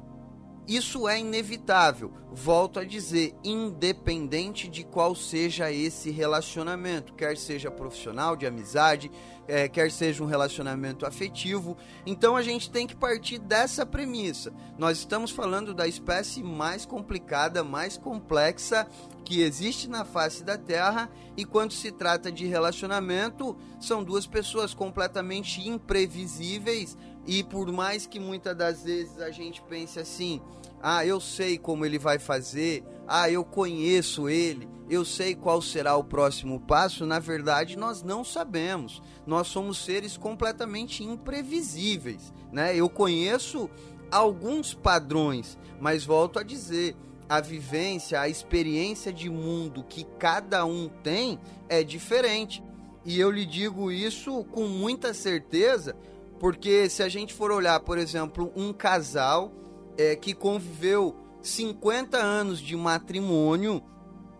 Isso é inevitável. Volto a dizer, independente de qual seja esse relacionamento, quer seja profissional, de amizade, é, quer seja um relacionamento afetivo. Então a gente tem que partir dessa premissa. Nós estamos falando da espécie mais complicada, mais complexa que existe na face da Terra, e quando se trata de relacionamento, são duas pessoas completamente imprevisíveis. E por mais que muitas das vezes a gente pense assim, ah, eu sei como ele vai fazer. Ah, eu conheço ele. Eu sei qual será o próximo passo. Na verdade, nós não sabemos. Nós somos seres completamente imprevisíveis, né? Eu conheço alguns padrões, mas volto a dizer, a vivência, a experiência de mundo que cada um tem é diferente. E eu lhe digo isso com muita certeza, porque se a gente for olhar, por exemplo, um casal é, que conviveu 50 anos de matrimônio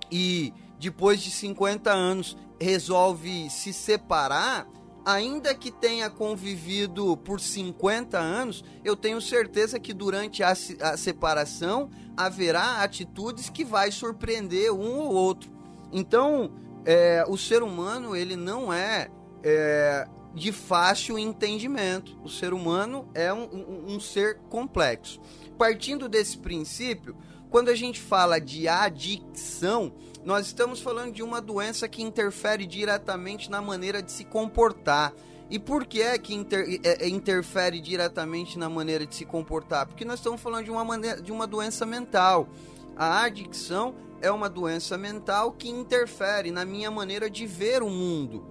e depois de 50 anos resolve se separar, ainda que tenha convivido por 50 anos, eu tenho certeza que durante a, a separação haverá atitudes que vai surpreender um ou outro. Então, é, o ser humano ele não é, é, de fácil entendimento. O ser humano é um, um, um ser complexo partindo desse princípio, quando a gente fala de adicção, nós estamos falando de uma doença que interfere diretamente na maneira de se comportar. E por que é que inter, é, é, interfere diretamente na maneira de se comportar? Porque nós estamos falando de uma, maneira, de uma doença mental. A adicção é uma doença mental que interfere na minha maneira de ver o mundo.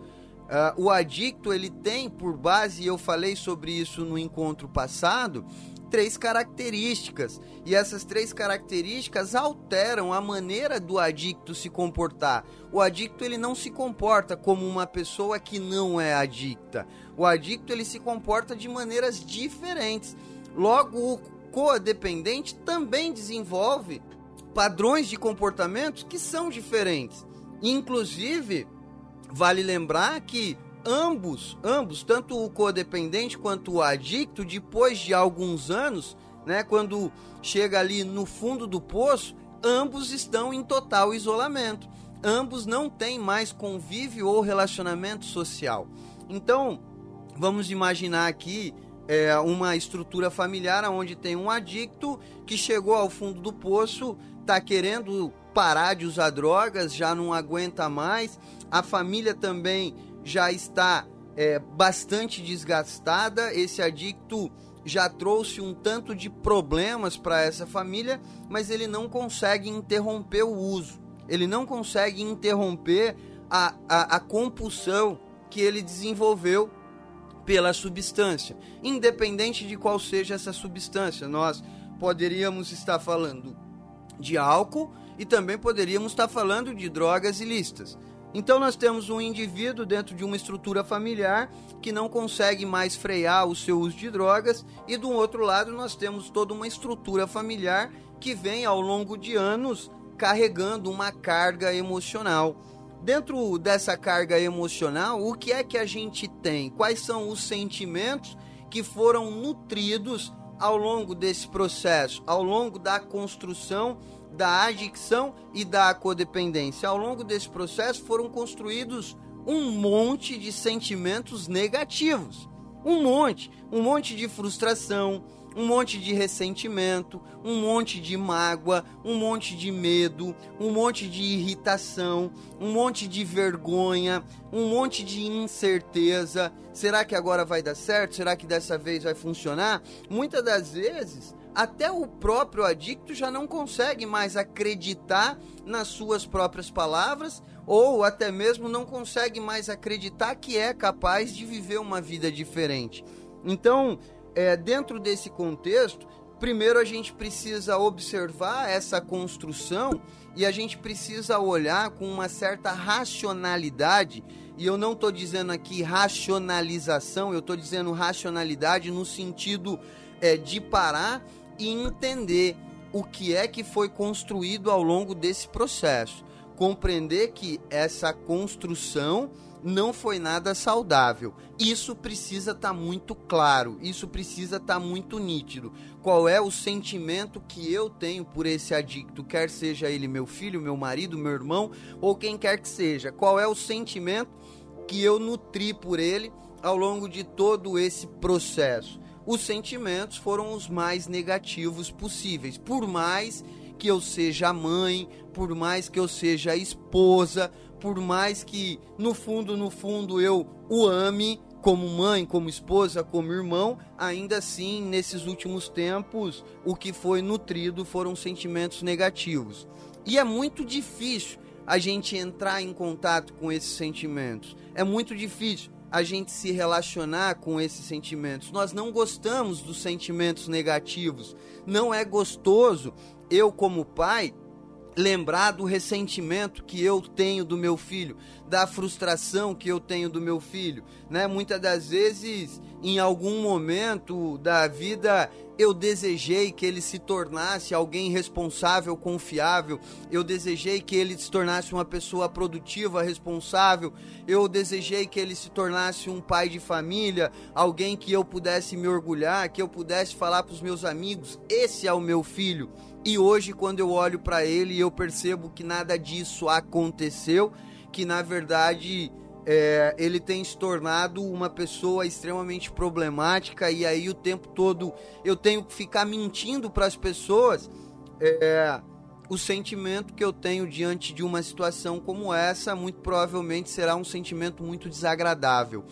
Uh, o adicto ele tem por base, e eu falei sobre isso no encontro passado, três características. E essas três características alteram a maneira do adicto se comportar. O adicto ele não se comporta como uma pessoa que não é adicta. O adicto ele se comporta de maneiras diferentes. Logo, o codependente também desenvolve padrões de comportamentos que são diferentes. Inclusive, vale lembrar que ambos, ambos, tanto o codependente quanto o adicto, depois de alguns anos, né, quando chega ali no fundo do poço, ambos estão em total isolamento. Ambos não têm mais convívio ou relacionamento social. Então, vamos imaginar aqui é, uma estrutura familiar onde tem um adicto que chegou ao fundo do poço, está querendo parar de usar drogas, já não aguenta mais. A família também já está é, bastante desgastada. Esse adicto já trouxe um tanto de problemas para essa família, mas ele não consegue interromper o uso. Ele não consegue interromper a, a, a compulsão que ele desenvolveu pela substância, independente de qual seja essa substância. Nós poderíamos estar falando de álcool e também poderíamos estar falando de drogas ilícitas. Então nós temos um indivíduo dentro de uma estrutura familiar que não consegue mais frear o seu uso de drogas e do outro lado nós temos toda uma estrutura familiar que vem ao longo de anos carregando uma carga emocional. Dentro dessa carga emocional, o que é que a gente tem? Quais são os sentimentos que foram nutridos ao longo desse processo, ao longo da construção da adicção e da codependência. Ao longo desse processo foram construídos um monte de sentimentos negativos. Um monte, um monte de frustração, um monte de ressentimento, um monte de mágoa, um monte de medo, um monte de irritação, um monte de vergonha, um monte de incerteza. Será que agora vai dar certo? Será que dessa vez vai funcionar? Muitas das vezes até o próprio adicto já não consegue mais acreditar nas suas próprias palavras ou até mesmo não consegue mais acreditar que é capaz de viver uma vida diferente. Então, é, dentro desse contexto, primeiro a gente precisa observar essa construção e a gente precisa olhar com uma certa racionalidade. E eu não estou dizendo aqui racionalização, eu estou dizendo racionalidade no sentido é, de parar e entender o que é que foi construído ao longo desse processo. Compreender que essa construção não foi nada saudável. Isso precisa estar tá muito claro, isso precisa estar tá muito nítido. Qual é o sentimento que eu tenho por esse adicto, quer seja ele meu filho, meu marido, meu irmão ou quem quer que seja? Qual é o sentimento que eu nutri por ele ao longo de todo esse processo? Os sentimentos foram os mais negativos possíveis. Por mais que eu seja mãe, por mais que eu seja esposa, por mais que no fundo, no fundo eu o ame como mãe, como esposa, como irmão, ainda assim, nesses últimos tempos, o que foi nutrido foram sentimentos negativos. E é muito difícil a gente entrar em contato com esses sentimentos. É muito difícil a gente se relacionar com esses sentimentos. Nós não gostamos dos sentimentos negativos. Não é gostoso eu, como pai, lembrar do ressentimento que eu tenho do meu filho, da frustração que eu tenho do meu filho, né? Muitas das vezes, em algum momento da vida, eu desejei que ele se tornasse alguém responsável, confiável. Eu desejei que ele se tornasse uma pessoa produtiva, responsável. Eu desejei que ele se tornasse um pai de família, alguém que eu pudesse me orgulhar, que eu pudesse falar para os meus amigos: esse é o meu filho. E hoje, quando eu olho para ele, eu percebo que nada disso aconteceu, que na verdade é, ele tem se tornado uma pessoa extremamente problemática e aí o tempo todo eu tenho que ficar mentindo para as pessoas é, o sentimento que eu tenho diante de uma situação como essa muito provavelmente será um sentimento muito desagradável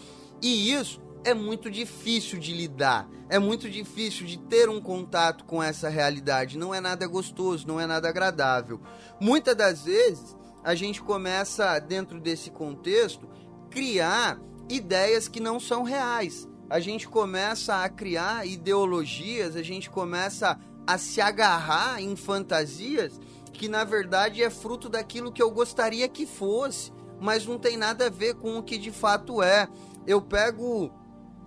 e isso é muito difícil de lidar é muito difícil de ter um contato com essa realidade. Não é nada gostoso, não é nada agradável. Muitas das vezes a gente começa, dentro desse contexto, criar ideias que não são reais. A gente começa a criar ideologias, a gente começa a se agarrar em fantasias que na verdade é fruto daquilo que eu gostaria que fosse, mas não tem nada a ver com o que de fato é. Eu pego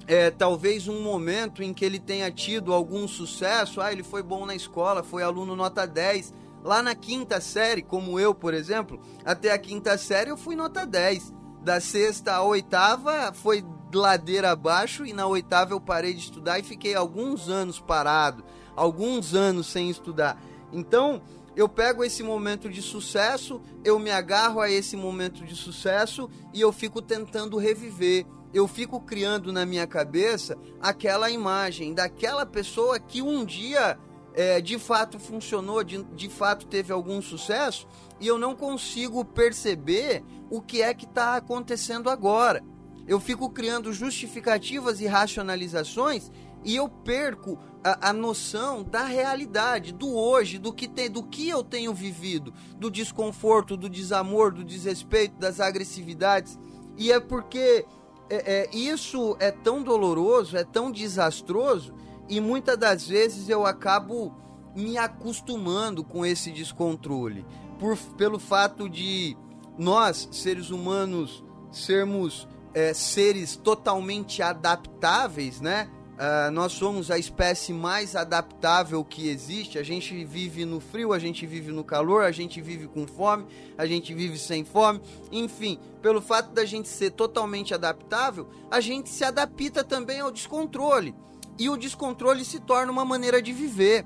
é, talvez um momento em que ele tenha tido algum sucesso, ah, ele foi bom na escola, foi aluno nota 10. Lá na quinta série, como eu, por exemplo, até a quinta série eu fui nota 10. Da sexta à oitava foi ladeira abaixo e na oitava eu parei de estudar e fiquei alguns anos parado, alguns anos sem estudar. Então, eu pego esse momento de sucesso, eu me agarro a esse momento de sucesso e eu fico tentando reviver eu fico criando na minha cabeça aquela imagem daquela pessoa que um dia é, de fato funcionou, de, de fato teve algum sucesso, e eu não consigo perceber o que é que está acontecendo agora. Eu fico criando justificativas e racionalizações e eu perco a, a, noção da realidade, do hoje, do que, tem, do que eu tenho vivido, do desconforto, do desamor, do desrespeito, das agressividades. E é porque é, é, isso é tão doloroso, é tão desastroso, e muitas das vezes eu acabo me acostumando com esse descontrole. Por, pelo fato de nós, seres humanos, sermos é, seres totalmente adaptáveis, né? Uh, nós somos a espécie mais adaptável que existe. A gente vive no frio, a gente vive no calor, a gente vive com fome, a gente vive sem fome. Enfim, pelo fato da gente ser totalmente adaptável, a gente se adapta também ao descontrole. E o descontrole se torna uma maneira de viver.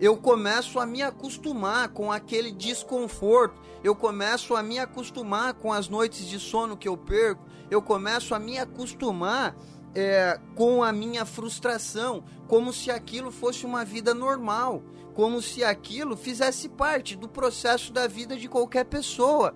Eu começo a me acostumar com aquele desconforto, eu começo a me acostumar com as noites de sono que eu perco, eu começo a me acostumar é, com a minha frustração, como se aquilo fosse uma vida normal, como se aquilo fizesse parte do processo da vida de qualquer pessoa.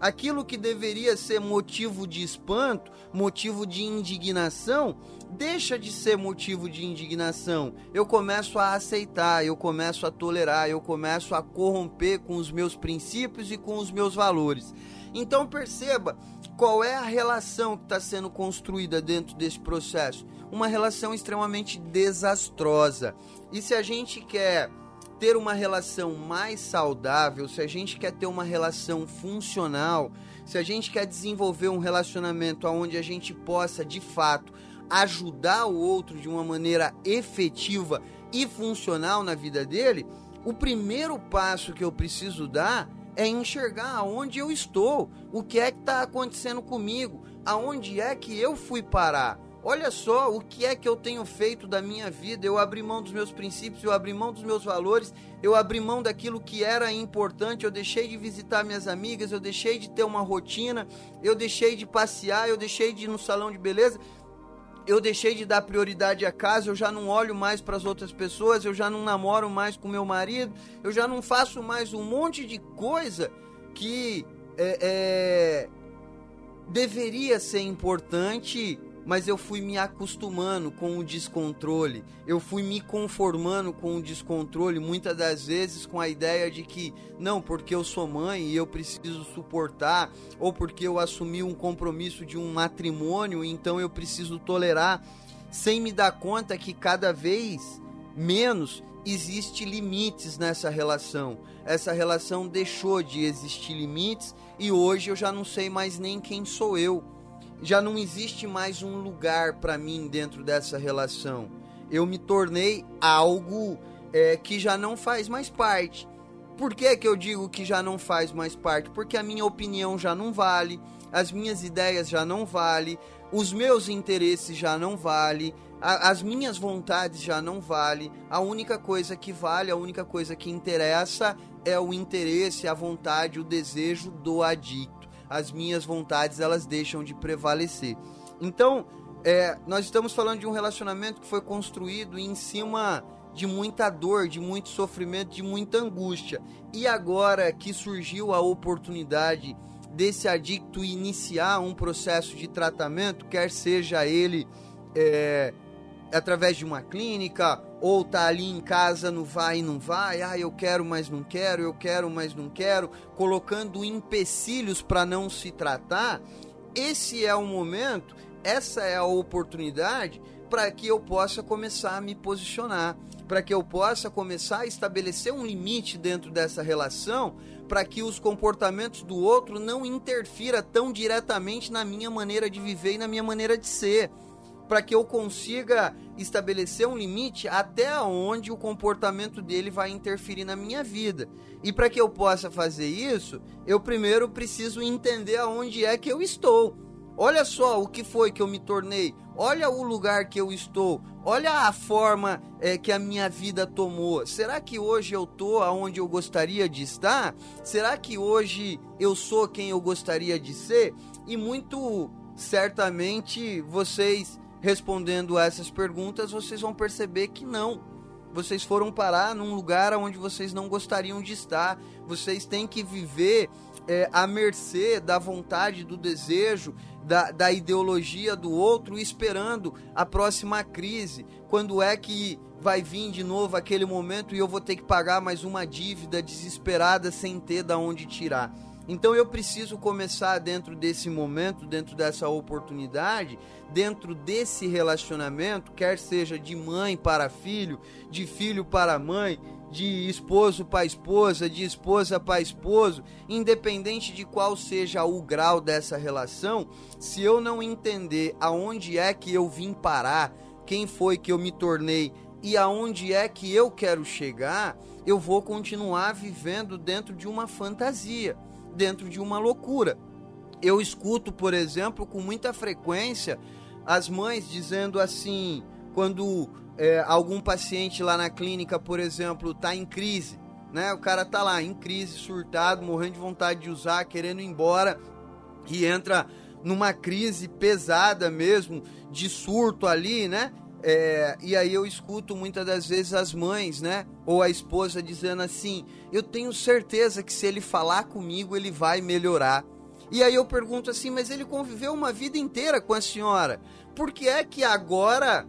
Aquilo que deveria ser motivo de espanto, motivo de indignação, deixa de ser motivo de indignação. Eu começo a aceitar, eu começo a tolerar, eu começo a corromper com os meus princípios e com os meus valores. Então perceba qual é a relação que está sendo construída dentro desse processo? Uma relação extremamente desastrosa. E se a gente quer ter uma relação mais saudável, se a gente quer ter uma relação funcional, se a gente quer desenvolver um relacionamento onde a gente possa de fato ajudar o outro de uma maneira efetiva e funcional na vida dele, o primeiro passo que eu preciso dar é enxergar aonde eu estou, o que é que está acontecendo comigo, aonde é que eu fui parar. Olha só o que é que eu tenho feito da minha vida. Eu abri mão dos meus princípios, eu abri mão dos meus valores, eu abri mão daquilo que era importante. Eu deixei de visitar minhas amigas, eu deixei de ter uma rotina, eu deixei de passear, eu deixei de ir no salão de beleza eu deixei de dar prioridade à casa, eu já não olho mais para as outras pessoas, eu já não namoro mais com meu marido, eu já não faço mais um monte de coisa que é, é, deveria ser importante mas eu fui me acostumando com o descontrole, eu fui me conformando com o descontrole, muitas das vezes com a ideia de que, não, porque eu sou mãe e eu preciso suportar, ou porque eu assumi um compromisso de um matrimônio, então eu preciso tolerar, sem me dar conta que cada vez menos existe limites nessa relação. Essa relação deixou de existir limites e hoje eu já não sei mais nem quem sou eu já não existe mais um lugar para mim dentro dessa relação. Eu me tornei algo é, que já não faz mais parte. Por que, que eu digo que já não faz mais parte? Porque a minha opinião já não vale, as minhas ideias já não vale, os meus interesses já não vale, a, as minhas vontades já não vale. A única coisa que vale, a única coisa que interessa é o interesse, a vontade, o desejo do adicto as minhas vontades elas deixam de prevalecer. Então, é, nós estamos falando de um relacionamento que foi construído em cima de muita dor, de muito sofrimento, de muita angústia. E agora que surgiu a oportunidade desse adicto iniciar um processo de tratamento, quer seja ele é, através de uma clínica, ou tá ali em casa no vai e não vai, ah, eu quero, mas não quero, eu quero, mas não quero, colocando empecilhos para não se tratar, esse é o momento, essa é a oportunidade para que eu possa começar a me posicionar, para que eu possa começar a estabelecer um limite dentro dessa relação, para que os comportamentos do outro não interfira tão diretamente na minha maneira de viver e na minha maneira de ser para que eu consiga estabelecer um limite até onde o comportamento dele vai interferir na minha vida. E para que eu possa fazer isso, eu primeiro preciso entender aonde é que eu estou. Olha só o que foi que eu me tornei. Olha o lugar que eu estou. Olha a forma é, que a minha vida tomou. Será que hoje eu estou aonde eu gostaria de estar? Será que hoje eu sou quem eu gostaria de ser? E muito certamente vocês respondendo a essas perguntas, vocês vão perceber que não. Vocês foram parar num lugar onde vocês não gostariam de estar. Vocês têm que viver é, à mercê da vontade, do desejo, da, da ideologia do outro, esperando a próxima crise. Quando é que vai vir de novo aquele momento e eu vou ter que pagar mais uma dívida desesperada sem ter da onde tirar? Então eu preciso começar dentro desse momento, dentro dessa oportunidade, dentro desse relacionamento, quer seja de mãe para filho, de filho para mãe, de esposo para esposa, de esposa para esposo, independente de qual seja o grau dessa relação, se eu não entender aonde é que eu vim parar, quem foi que eu me tornei e aonde é que eu quero chegar, eu vou continuar vivendo dentro de uma fantasia dentro de uma loucura. Eu escuto, por exemplo, com muita frequência as mães dizendo assim, quando é, algum paciente lá na clínica, por exemplo, está em crise, né? O cara tá lá em crise, surtado, morrendo de vontade de usar, querendo ir embora e entra numa crise pesada mesmo, de surto ali, né? É, e aí eu escuto muitas das vezes as mães, né? Ou a esposa dizendo assim: Eu tenho certeza que se ele falar comigo, ele vai melhorar. E aí eu pergunto assim: Mas ele conviveu uma vida inteira com a senhora, por que é que agora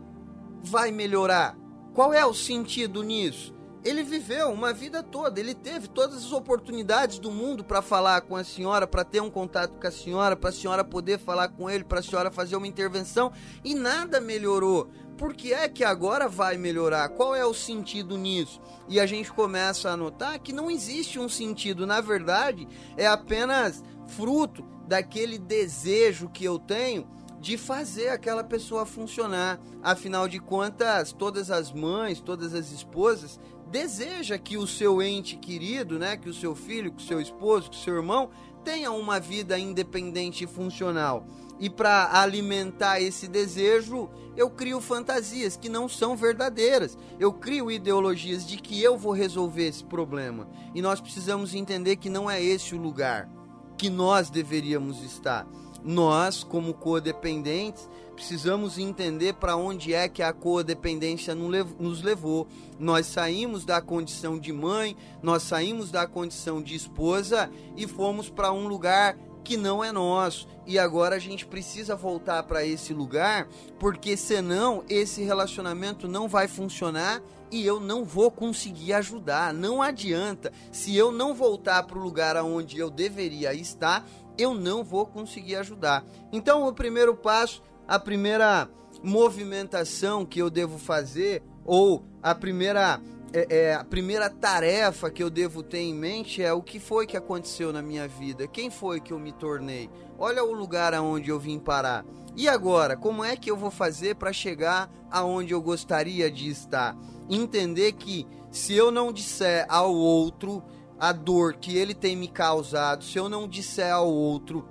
vai melhorar? Qual é o sentido nisso? Ele viveu uma vida toda, ele teve todas as oportunidades do mundo para falar com a senhora, para ter um contato com a senhora, para a senhora poder falar com ele, para a senhora fazer uma intervenção e nada melhorou por que é que agora vai melhorar? Qual é o sentido nisso? E a gente começa a notar que não existe um sentido, na verdade, é apenas fruto daquele desejo que eu tenho de fazer aquela pessoa funcionar. Afinal de contas, todas as mães, todas as esposas deseja que o seu ente querido, né, que o seu filho, que o seu esposo, que o seu irmão tenha uma vida independente e funcional. E para alimentar esse desejo, eu crio fantasias que não são verdadeiras. Eu crio ideologias de que eu vou resolver esse problema. E nós precisamos entender que não é esse o lugar que nós deveríamos estar. Nós, como codependentes, precisamos entender para onde é que a codependência nos levou. Nós saímos da condição de mãe, nós saímos da condição de esposa e fomos para um lugar que não é nosso. E agora a gente precisa voltar para esse lugar, porque senão esse relacionamento não vai funcionar e eu não vou conseguir ajudar. Não adianta. Se eu não voltar para o lugar aonde eu deveria estar, eu não vou conseguir ajudar. Então, o primeiro passo, a primeira movimentação que eu devo fazer, ou a primeira é, é, a primeira tarefa que eu devo ter em mente é o que foi que aconteceu na minha vida, quem foi que eu me tornei, olha o lugar aonde eu vim parar. E agora, como é que eu vou fazer para chegar aonde eu gostaria de estar? Entender que se eu não disser ao outro a dor que ele tem me causado, se eu não disser ao outro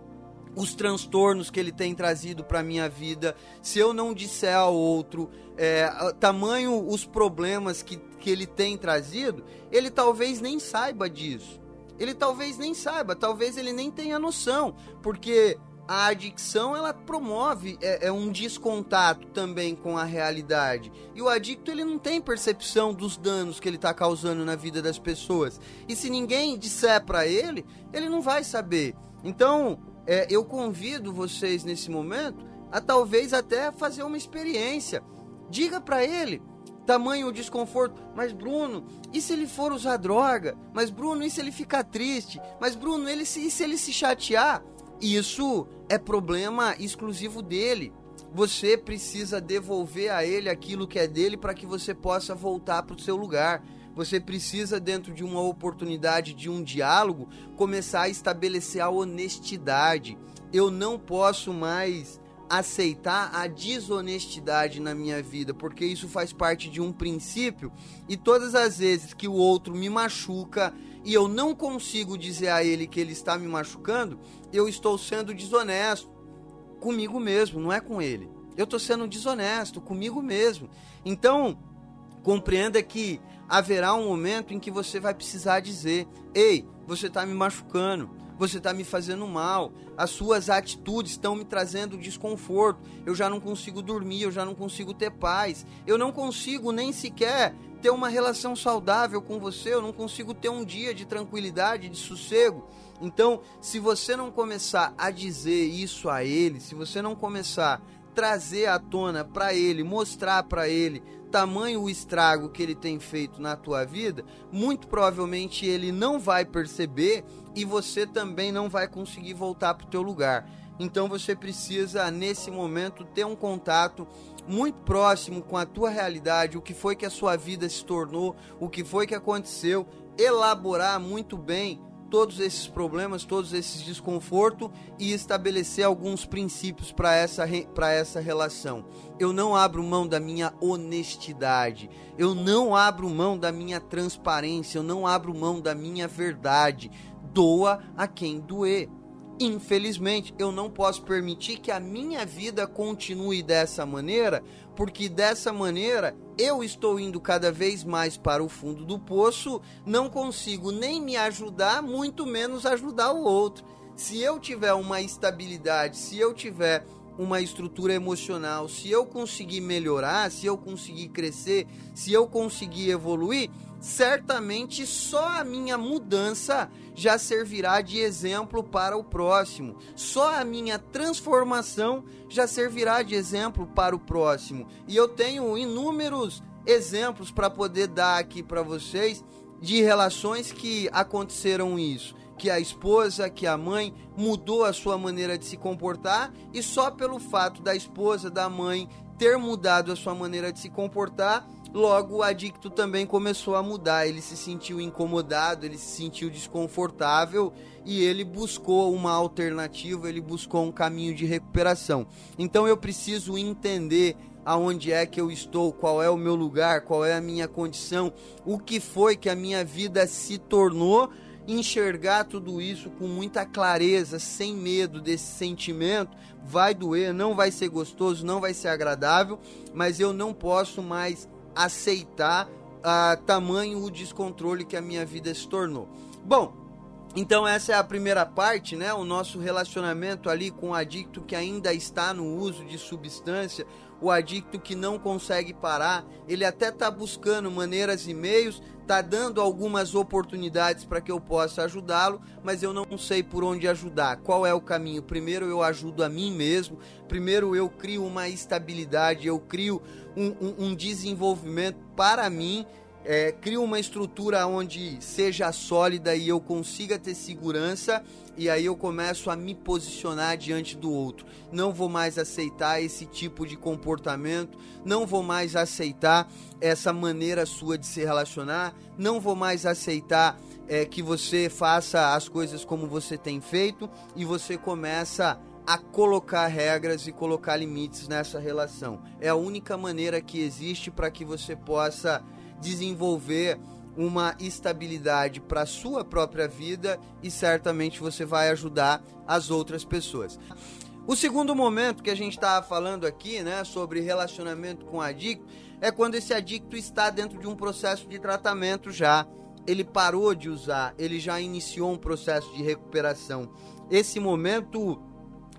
os transtornos que ele tem trazido para minha vida, se eu não disser ao outro é, tamanho os problemas que, que ele tem trazido, ele talvez nem saiba disso. Ele talvez nem saiba, talvez ele nem tenha noção, porque a adicção ela promove é, é, um descontato também com a realidade. E o adicto ele não tem percepção dos danos que ele está causando na vida das pessoas. E se ninguém disser para ele, ele não vai saber. Então, é, eu convido vocês nesse momento a talvez até fazer uma experiência. Diga para ele tamanho desconforto. Mas Bruno, e se ele for usar droga? Mas Bruno, e se ele ficar triste? Mas Bruno, ele se, e se ele se chatear? Isso é problema exclusivo dele. Você precisa devolver a ele aquilo que é dele para que você possa voltar para o seu lugar. Você precisa, dentro de uma oportunidade de um diálogo, começar a estabelecer a honestidade. Eu não posso mais aceitar a desonestidade na minha vida, porque isso faz parte de um princípio e todas as vezes que o outro me machuca e eu não consigo dizer a ele que ele está me machucando, eu estou sendo desonesto comigo mesmo, não é com ele. Eu estou sendo desonesto comigo mesmo. Então, compreenda que haverá um momento em que você vai precisar dizer: Ei, você está me machucando você está me fazendo mal, as suas atitudes estão me trazendo desconforto, eu já não consigo dormir, eu já não consigo ter paz, eu não consigo nem sequer ter uma relação saudável com você, eu não consigo ter um dia de tranquilidade, de sossego. Então, se você não começar a dizer isso a ele, se você não começar a trazer à tona para ele, mostrar para ele tamanho o estrago que ele tem feito na tua vida, muito provavelmente ele não vai perceber e você também não vai conseguir voltar para o teu lugar. Então você precisa nesse momento ter um contato muito próximo com a tua realidade, o que foi que a sua vida se tornou, o que foi que aconteceu, elaborar muito bem todos esses problemas, todos esses desconfortos e estabelecer alguns princípios para essa, para essa relação. Eu não abro mão da minha honestidade, eu não abro mão da minha transparência, eu não abro mão da minha verdade. Doa a quem doer. Infelizmente, eu não posso permitir que a minha vida continue dessa maneira, porque dessa maneira eu estou indo cada vez mais para o fundo do poço, não consigo nem me ajudar, muito menos ajudar o outro. Se eu tiver uma estabilidade, se eu tiver uma estrutura emocional, se eu conseguir melhorar, se eu conseguir crescer, se eu conseguir evoluir, certamente só a minha mudança já servirá de exemplo para o próximo. Só a minha transformação já servirá de exemplo para o próximo. E eu tenho inúmeros exemplos para poder dar aqui para vocês de relações que aconteceram isso que a esposa, que a mãe mudou a sua maneira de se comportar e só pelo fato da esposa, da mãe ter mudado a sua maneira de se comportar, logo o adicto também começou a mudar. Ele se sentiu incomodado, ele se sentiu desconfortável e ele buscou uma alternativa, ele buscou um caminho de recuperação. Então eu preciso entender aonde é que eu estou, qual é o meu lugar, qual é a minha condição, o que foi que a minha vida se tornou enxergar tudo isso com muita clareza, sem medo desse sentimento. Vai doer, não vai ser gostoso, não vai ser agradável, mas eu não posso mais aceitar a tamanho o descontrole que a minha vida se tornou. Bom, então essa é a primeira parte, né? O nosso relacionamento ali com o adicto que ainda está no uso de substância, o adicto que não consegue parar, ele até está buscando maneiras e meios, está dando algumas oportunidades para que eu possa ajudá-lo, mas eu não sei por onde ajudar. Qual é o caminho? Primeiro eu ajudo a mim mesmo, primeiro eu crio uma estabilidade, eu crio um, um, um desenvolvimento para mim é, crio uma estrutura onde seja sólida e eu consiga ter segurança e aí eu começo a me posicionar diante do outro. Não vou mais aceitar esse tipo de comportamento, não vou mais aceitar essa maneira sua de se relacionar, não vou mais aceitar é, que você faça as coisas como você tem feito e você começa a colocar regras e colocar limites nessa relação. É a única maneira que existe para que você possa desenvolver uma estabilidade para a sua própria vida e certamente você vai ajudar as outras pessoas. O segundo momento que a gente estava falando aqui, né, sobre relacionamento com adicto, é quando esse adicto está dentro de um processo de tratamento já. Ele parou de usar, ele já iniciou um processo de recuperação. Esse momento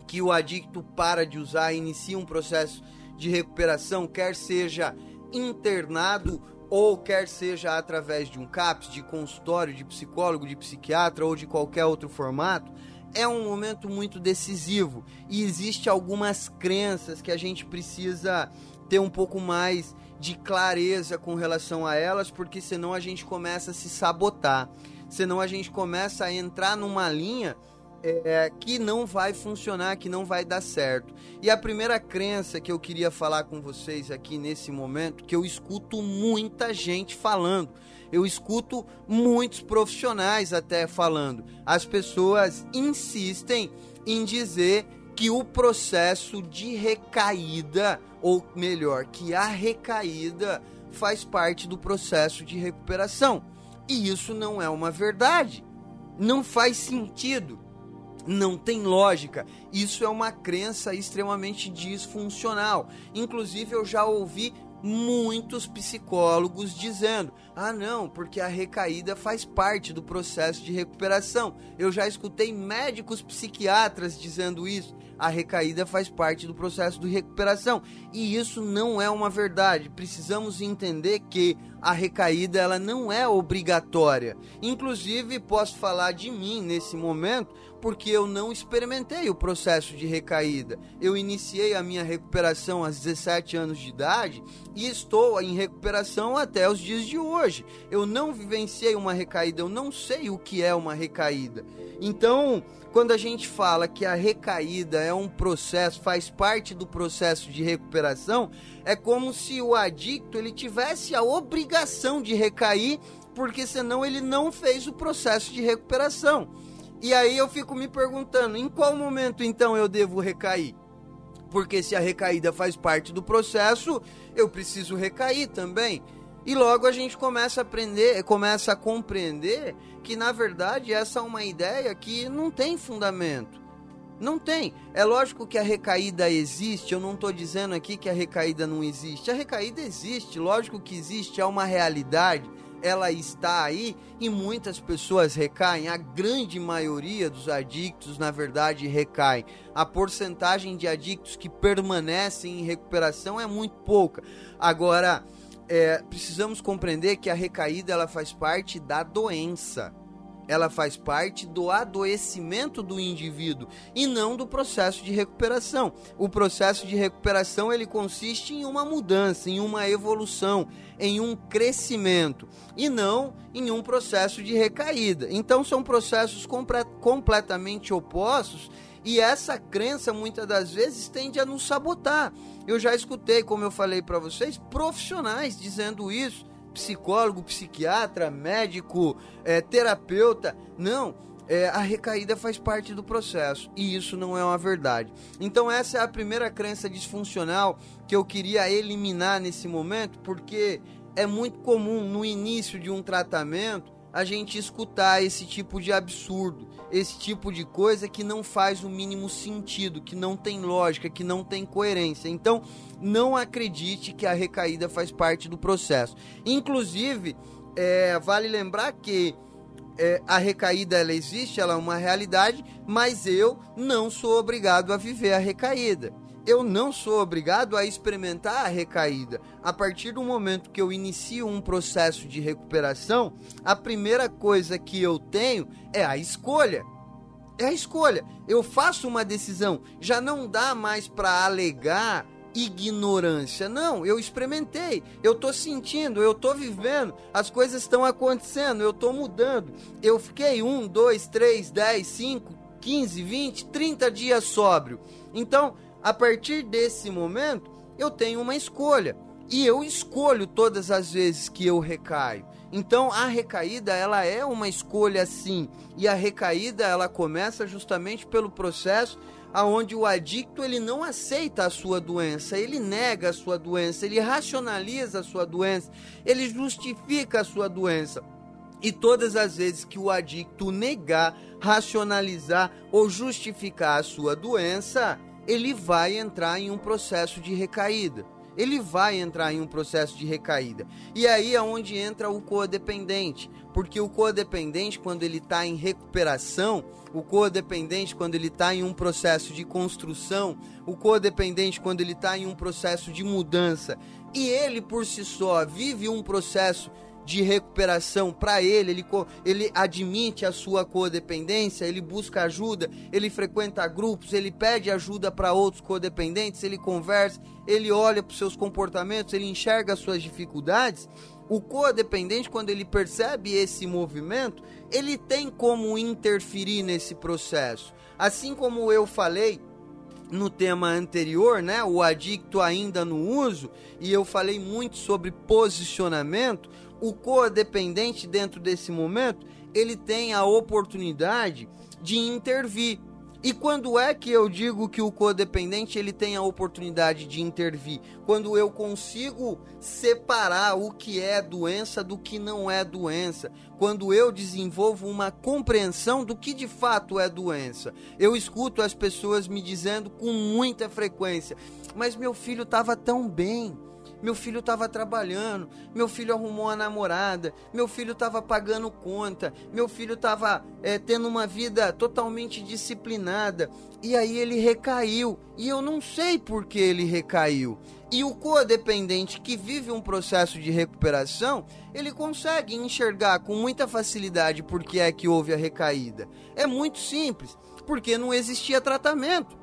que o adicto para de usar, inicia um processo de recuperação, quer seja internado ou quer seja através de um CAPS, de consultório, de psicólogo, de psiquiatra ou de qualquer outro formato, é um momento muito decisivo e existe algumas crenças que a gente precisa ter um pouco mais de clareza com relação a elas, porque senão a gente começa a se sabotar. Senão a gente começa a entrar numa linha é, que não vai funcionar, que não vai dar certo. E a primeira crença que eu queria falar com vocês aqui nesse momento, que eu escuto muita gente falando, eu escuto muitos profissionais até falando. As pessoas insistem em dizer que o processo de recaída, ou melhor, que a recaída faz parte do processo de recuperação. E isso não é uma verdade. Não faz sentido. Não tem lógica. Isso é uma crença extremamente disfuncional. Inclusive, eu já ouvi muitos psicólogos dizendo: ah, não, porque a recaída faz parte do processo de recuperação. Eu já escutei médicos psiquiatras dizendo isso. A recaída faz parte do processo de recuperação. E isso não é uma verdade. Precisamos entender que a recaída ela não é obrigatória. Inclusive, posso falar de mim nesse momento porque eu não experimentei o processo de recaída. Eu iniciei a minha recuperação aos 17 anos de idade e estou em recuperação até os dias de hoje. Eu não vivenciei uma recaída, eu não sei o que é uma recaída. Então, quando a gente fala que a recaída é um processo, faz parte do processo de recuperação, é como se o adicto ele tivesse a obrigação de recair, porque senão ele não fez o processo de recuperação. E aí eu fico me perguntando, em qual momento então eu devo recair? Porque se a recaída faz parte do processo, eu preciso recair também. E logo a gente começa a aprender, começa a compreender que na verdade essa é uma ideia que não tem fundamento. Não tem. É lógico que a recaída existe, eu não estou dizendo aqui que a recaída não existe. A recaída existe, lógico que existe, é uma realidade ela está aí e muitas pessoas recaem. A grande maioria dos adictos, na verdade, recaem. A porcentagem de adictos que permanecem em recuperação é muito pouca. Agora, é, precisamos compreender que a recaída ela faz parte da doença ela faz parte do adoecimento do indivíduo e não do processo de recuperação. O processo de recuperação ele consiste em uma mudança, em uma evolução, em um crescimento e não em um processo de recaída. Então são processos compre completamente opostos e essa crença muitas das vezes tende a nos sabotar. Eu já escutei, como eu falei para vocês, profissionais dizendo isso psicólogo, psiquiatra, médico, é, terapeuta. Não, é, a recaída faz parte do processo e isso não é uma verdade. Então, essa é a primeira crença disfuncional que eu queria eliminar nesse momento, porque é muito comum no início de um tratamento a gente escutar esse tipo de absurdo, esse tipo de coisa que não faz o mínimo sentido, que não tem lógica, que não tem coerência. Então, não acredite que a recaída faz parte do processo. Inclusive, é, vale lembrar que é, a recaída ela existe, ela é uma realidade, mas eu não sou obrigado a viver a recaída eu não sou obrigado a experimentar a recaída. A partir do momento que eu inicio um processo de recuperação, a primeira coisa que eu tenho é a escolha. É a escolha. Eu faço uma decisão. Já não dá mais para alegar ignorância. Não, eu experimentei, eu tô sentindo, eu tô vivendo, as coisas estão acontecendo, eu tô mudando. Eu fiquei um, dois, três, dez, cinco, quinze, vinte, trinta dias sóbrio. Então, a partir desse momento, eu tenho uma escolha. E eu escolho todas as vezes que eu recaio. Então a recaída ela é uma escolha sim, e a recaída ela começa justamente pelo processo aonde o adicto ele não aceita a sua doença, ele nega a sua doença, ele racionaliza a sua doença, ele justifica a sua doença. E todas as vezes que o adicto negar, racionalizar ou justificar a sua doença, ele vai entrar em um processo de recaída. Ele vai entrar em um processo de recaída. E aí é onde entra o codependente. Porque o codependente, quando ele está em recuperação, o codependente, quando ele está em um processo de construção, o codependente, quando ele está em um processo de mudança, e ele por si só vive um processo de recuperação para ele, ele, ele admite a sua codependência, ele busca ajuda, ele frequenta grupos, ele pede ajuda para outros codependentes, ele conversa, ele olha para os seus comportamentos, ele enxerga as suas dificuldades. O codependente, quando ele percebe esse movimento, ele tem como interferir nesse processo. Assim como eu falei no tema anterior, né, o adicto ainda no uso, e eu falei muito sobre posicionamento, o codependente dentro desse momento, ele tem a oportunidade de intervir. E quando é que eu digo que o codependente ele tem a oportunidade de intervir? Quando eu consigo separar o que é doença do que não é doença. Quando eu desenvolvo uma compreensão do que de fato é doença. Eu escuto as pessoas me dizendo com muita frequência: "Mas meu filho estava tão bem, meu filho estava trabalhando, meu filho arrumou uma namorada, meu filho estava pagando conta, meu filho estava é, eh, tendo uma vida totalmente disciplinada. E aí ele recaiu. E eu não sei por que ele recaiu. E o codependente que vive um processo de recuperação, ele consegue enxergar com muita facilidade por que é que houve a recaída. É muito simples, porque não existia tratamento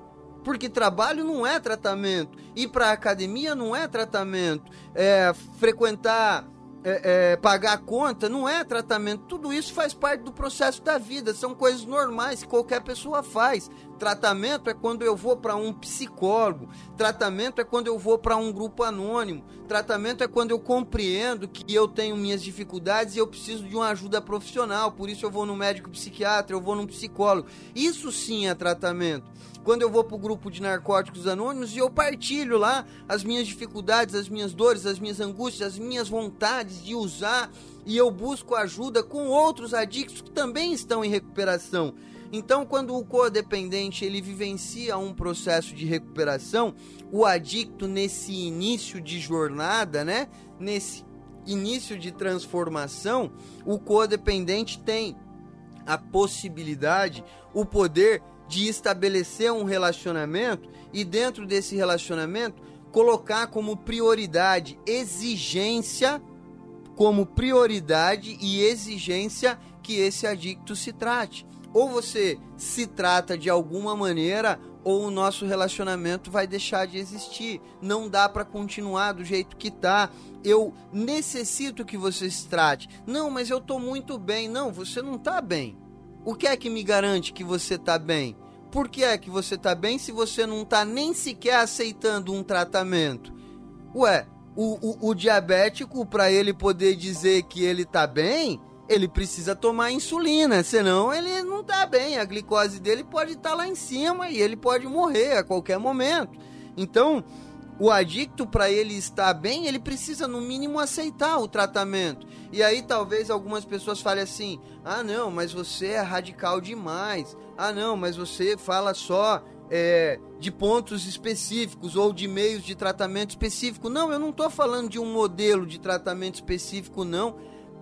porque trabalho não é tratamento, ir para academia não é tratamento, é, frequentar, é, é, pagar conta não é tratamento. Tudo isso faz parte do processo da vida, são coisas normais que qualquer pessoa faz. Tratamento é quando eu vou para um psicólogo, tratamento é quando eu vou para um grupo anônimo, tratamento é quando eu compreendo que eu tenho minhas dificuldades e eu preciso de uma ajuda profissional, por isso eu vou no médico psiquiatra, eu vou num psicólogo. Isso sim é tratamento quando eu vou para o grupo de narcóticos anônimos e eu partilho lá as minhas dificuldades, as minhas dores, as minhas angústias, as minhas vontades de usar e eu busco ajuda com outros adictos que também estão em recuperação. Então, quando o codependente ele vivencia um processo de recuperação, o adicto nesse início de jornada, né, nesse início de transformação, o codependente tem a possibilidade, o poder de estabelecer um relacionamento e dentro desse relacionamento colocar como prioridade exigência como prioridade e exigência que esse adicto se trate. Ou você se trata de alguma maneira ou o nosso relacionamento vai deixar de existir. Não dá para continuar do jeito que tá. Eu necessito que você se trate. Não, mas eu tô muito bem. Não, você não tá bem. O que é que me garante que você está bem? Por que é que você está bem se você não está nem sequer aceitando um tratamento? Ué, o, o, o diabético, para ele poder dizer que ele está bem, ele precisa tomar insulina, senão ele não está bem. A glicose dele pode estar tá lá em cima e ele pode morrer a qualquer momento. Então, o adicto, para ele estar bem, ele precisa no mínimo aceitar o tratamento. E aí talvez algumas pessoas falem assim: ah, não, mas você é radical demais. Ah, não, mas você fala só é, de pontos específicos ou de meios de tratamento específico. Não, eu não estou falando de um modelo de tratamento específico, não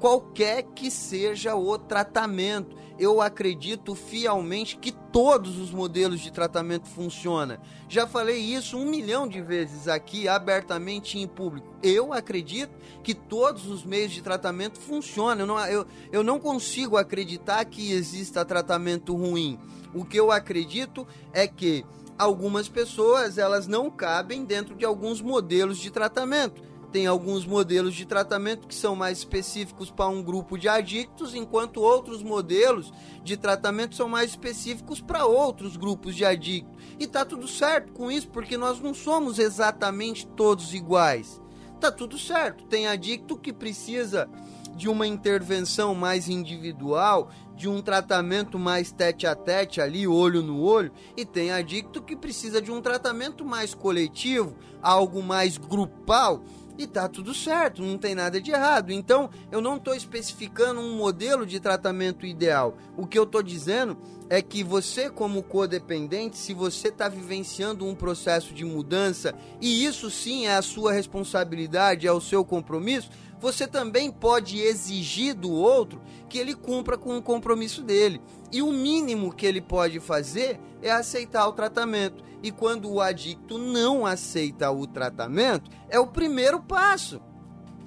qualquer que seja o tratamento. Eu acredito fielmente que todos os modelos de tratamento funcionam. Já falei isso um milhão de vezes aqui, abertamente em público. Eu acredito que todos os meios de tratamento funcionam. Eu não, eu, eu não consigo acreditar que exista tratamento ruim. O que eu acredito é que algumas pessoas elas não cabem dentro de alguns modelos de tratamento tem alguns modelos de tratamento que são mais específicos para um grupo de adictos, enquanto outros modelos de tratamento são mais específicos para outros grupos de adictos. E tá tudo certo com isso, porque nós não somos exatamente todos iguais. Tá tudo certo. Tem adicto que precisa de uma intervenção mais individual, de um tratamento mais tete a tete ali, olho no olho, e tem adicto que precisa de um tratamento mais coletivo, algo mais grupal e tá tudo certo, não tem nada de errado. Então, eu não estou especificando um modelo de tratamento ideal. O que eu estou dizendo é que você, como codependente, se você está vivenciando um processo de mudança, e isso sim é a sua responsabilidade, é o seu compromisso, você também pode exigir do outro que ele cumpra com o compromisso dele. E o mínimo que ele pode fazer é aceitar o tratamento. E quando o adicto não aceita o tratamento, é o primeiro passo.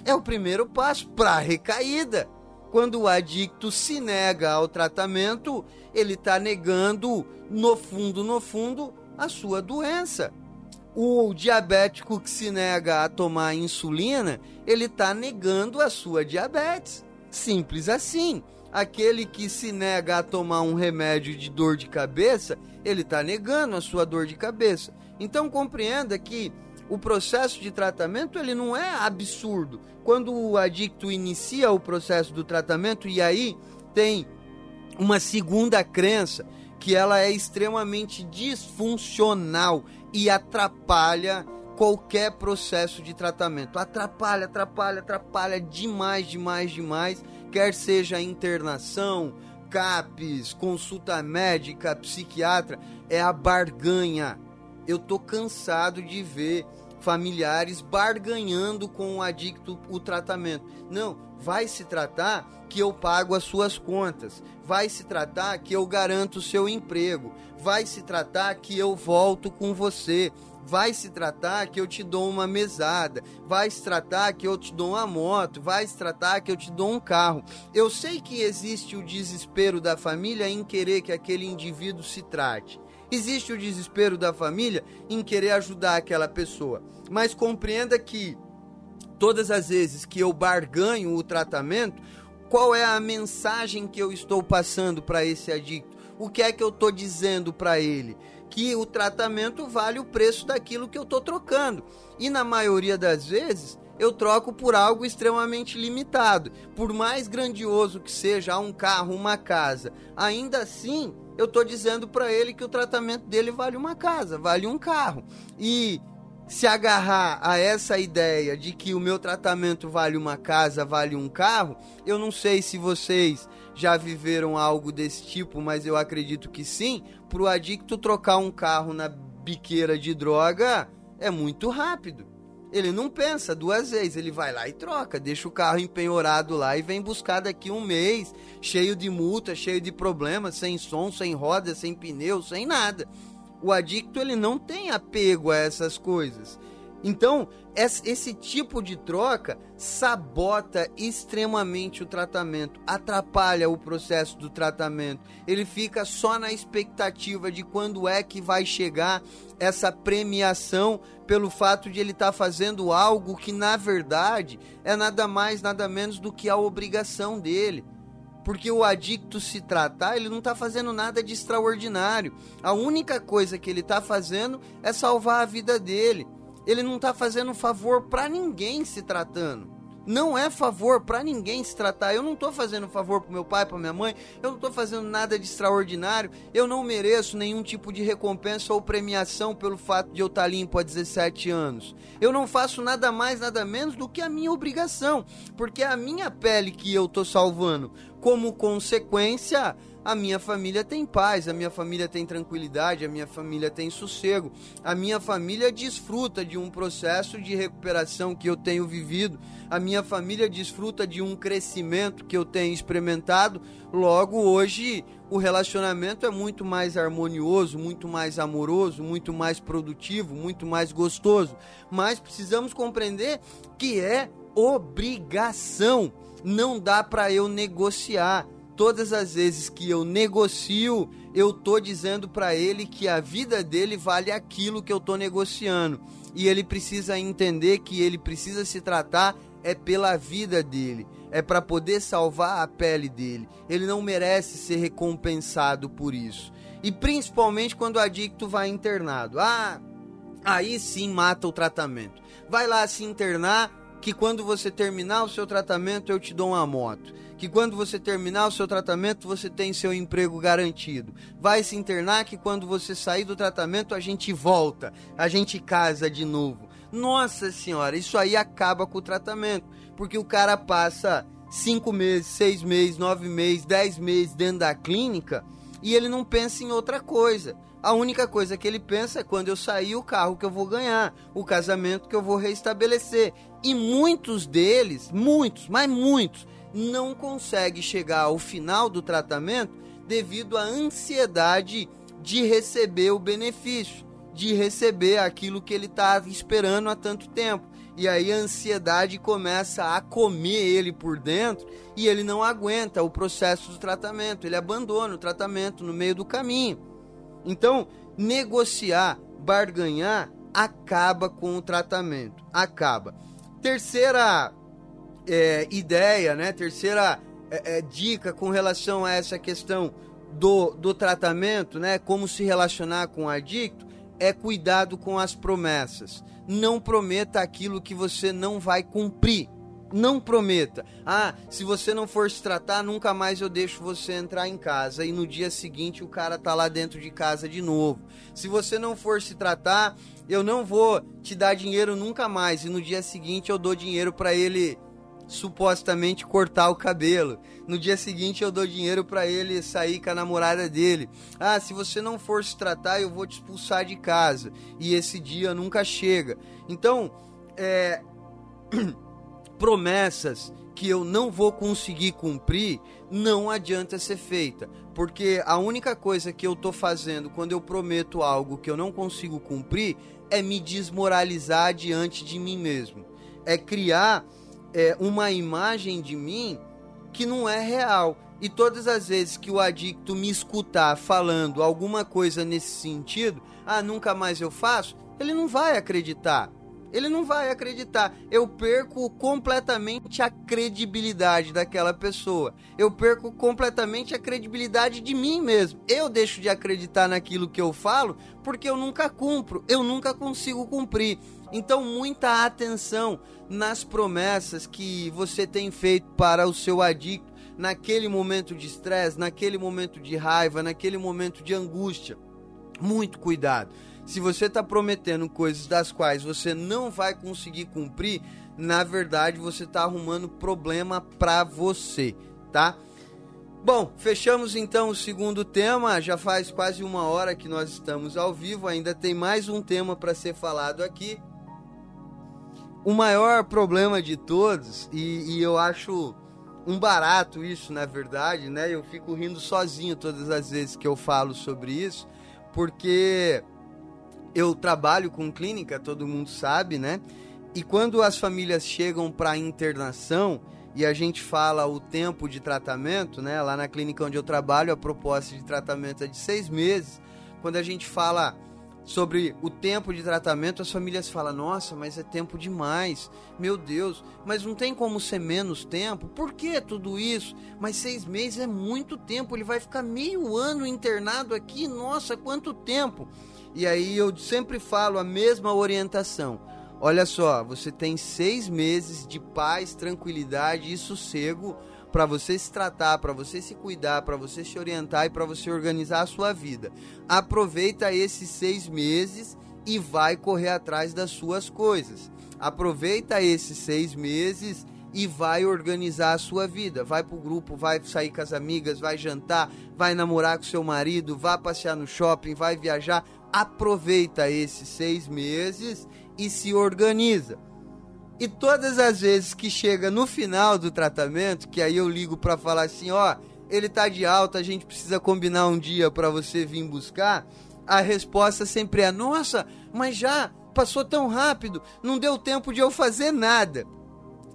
é o primeiro passo para a recaída. Quando o adicto se nega ao tratamento, ele está negando, no fundo, no fundo, a sua doença. O diabético que se nega a tomar insulina, ele está negando a sua diabetes. Simples assim. Aquele que se nega a tomar um remédio de dor de cabeça, ele está negando a sua dor de cabeça. Então compreenda que o processo de tratamento ele não é absurdo. Quando o adicto inicia o processo do tratamento e aí tem uma segunda crença que ela é extremamente disfuncional e atrapalha qualquer processo de tratamento. Atrapalha, atrapalha, atrapalha demais, demais, demais, quer seja internação, CAPES, consulta médica, psiquiatra, é a barganha. Eu tô cansado de ver familiares barganhando com o adicto o tratamento. Não, vai se tratar que eu pago as suas contas. Vai se tratar que eu garanto o seu emprego. Vai se tratar que eu volto com você. Vai se tratar que eu te dou uma mesada. Vai se tratar que eu te dou uma moto. Vai se tratar que eu te dou um carro. Eu sei que existe o desespero da família em querer que aquele indivíduo se trate. Existe o desespero da família em querer ajudar aquela pessoa. Mas compreenda que todas as vezes que eu barganho o tratamento, qual é a mensagem que eu estou passando para esse adicto? O que é que eu estou dizendo para ele? Que o tratamento vale o preço daquilo que eu estou trocando. E na maioria das vezes, eu troco por algo extremamente limitado. Por mais grandioso que seja um carro, uma casa, ainda assim eu estou dizendo para ele que o tratamento dele vale uma casa, vale um carro. E se agarrar a essa ideia de que o meu tratamento vale uma casa, vale um carro, eu não sei se vocês já viveram algo desse tipo, mas eu acredito que sim. Para o adicto trocar um carro na biqueira de droga é muito rápido. Ele não pensa duas vezes, ele vai lá e troca, deixa o carro empenhorado lá e vem buscar daqui um mês, cheio de multa, cheio de problemas, sem som, sem roda, sem pneu, sem nada. O adicto ele não tem apego a essas coisas. Então, esse tipo de troca sabota extremamente o tratamento, atrapalha o processo do tratamento. Ele fica só na expectativa de quando é que vai chegar essa premiação pelo fato de ele estar tá fazendo algo que, na verdade, é nada mais, nada menos do que a obrigação dele porque o adicto se tratar, ele não está fazendo nada de extraordinário. A única coisa que ele está fazendo é salvar a vida dele ele não está fazendo favor para ninguém se tratando. Não é favor para ninguém se tratar. Eu não estou fazendo favor para meu pai, para minha mãe. Eu não estou fazendo nada de extraordinário. Eu não mereço nenhum tipo de recompensa ou premiação pelo fato de eu estar tá limpo há 17 anos. Eu não faço nada mais, nada menos do que a minha obrigação, porque é a minha pele que eu estou salvando. Como consequência, a minha família tem paz, a minha família tem tranquilidade, a minha família tem sossego, a minha família desfruta de um processo de recuperação que eu tenho vivido, a minha família desfruta de um crescimento que eu tenho experimentado. Logo, hoje, o relacionamento é muito mais harmonioso, muito mais amoroso, muito mais produtivo, muito mais gostoso. Mas precisamos compreender que é obrigação. Não dá para eu negociar todas as vezes que eu negocio, eu tô dizendo para ele que a vida dele vale aquilo que eu tô negociando. E ele precisa entender que ele precisa se tratar é pela vida dele, é para poder salvar a pele dele. Ele não merece ser recompensado por isso. E principalmente quando o adicto vai internado. Ah, aí sim mata o tratamento. Vai lá se internar, que quando você terminar o seu tratamento eu te dou uma moto que quando você terminar o seu tratamento você tem seu emprego garantido. Vai se internar que quando você sair do tratamento a gente volta, a gente casa de novo. Nossa senhora, isso aí acaba com o tratamento, porque o cara passa cinco meses, seis meses, nove meses, dez meses dentro da clínica e ele não pensa em outra coisa. A única coisa que ele pensa é quando eu sair o carro que eu vou ganhar, o casamento que eu vou restabelecer. E muitos deles, muitos, mas muitos, não consegue chegar ao final do tratamento devido à ansiedade de receber o benefício, de receber aquilo que ele está esperando há tanto tempo. e aí a ansiedade começa a comer ele por dentro e ele não aguenta o processo do tratamento, ele abandona o tratamento no meio do caminho. Então, negociar, barganhar, acaba com o tratamento. Acaba. Terceira é, ideia, né? Terceira é, é, dica com relação a essa questão do, do tratamento, né? Como se relacionar com o adicto, é cuidado com as promessas. Não prometa aquilo que você não vai cumprir. Não prometa. Ah, se você não for se tratar, nunca mais eu deixo você entrar em casa. E no dia seguinte o cara tá lá dentro de casa de novo. Se você não for se tratar, eu não vou te dar dinheiro nunca mais. E no dia seguinte eu dou dinheiro para ele supostamente cortar o cabelo. No dia seguinte eu dou dinheiro para ele sair com a namorada dele. Ah, se você não for se tratar, eu vou te expulsar de casa. E esse dia nunca chega. Então, é promessas que eu não vou conseguir cumprir, não adianta ser feita, porque a única coisa que eu tô fazendo quando eu prometo algo que eu não consigo cumprir é me desmoralizar diante de mim mesmo. É criar é, uma imagem de mim que não é real. E todas as vezes que o adicto me escutar falando alguma coisa nesse sentido, ah, nunca mais eu faço, ele não vai acreditar. Ele não vai acreditar. Eu perco completamente a credibilidade daquela pessoa. Eu perco completamente a credibilidade de mim mesmo. Eu deixo de acreditar naquilo que eu falo porque eu nunca cumpro, eu nunca consigo cumprir. Então, muita atenção nas promessas que você tem feito para o seu adicto naquele momento de estresse, naquele momento de raiva, naquele momento de angústia. Muito cuidado. Se você está prometendo coisas das quais você não vai conseguir cumprir, na verdade você está arrumando problema para você, tá? Bom, fechamos então o segundo tema. Já faz quase uma hora que nós estamos ao vivo. Ainda tem mais um tema para ser falado aqui. O maior problema de todos, e, e, eu acho um barato isso, na verdade, né? Eu fico rindo sozinho todas as vezes que eu falo sobre isso, porque eu trabalho com clínica, todo mundo sabe, né? E quando as famílias chegam para internação e a gente fala o tempo de tratamento, né? Lá na clínica onde eu trabalho, a proposta de tratamento é de seis meses. Quando a gente fala sobre o tempo de tratamento, as famílias falam: nossa, mas é tempo demais, meu Deus, mas não tem como ser menos tempo? Por que tudo isso? Mas seis meses é muito tempo, ele vai ficar meio ano internado aqui, nossa, quanto tempo! E aí eu sempre falo a mesma orientação. Olha só, você tem seis meses de paz, tranquilidade e sossego para você se tratar, para você se cuidar, para você se orientar e para você organizar a sua vida. Aproveita esses seis meses e vai correr atrás das suas coisas. Aproveita esses seis meses e vai organizar a sua vida. Vai pro grupo, vai sair com as amigas, vai jantar, vai namorar com seu marido, vai passear no shopping, vai viajar aproveita esses seis meses e se organiza. E todas as vezes que chega no final do tratamento, que aí eu ligo para falar assim, ó, ele tá de alta, a gente precisa combinar um dia para você vir buscar, a resposta sempre é: "Nossa, mas já passou tão rápido, não deu tempo de eu fazer nada".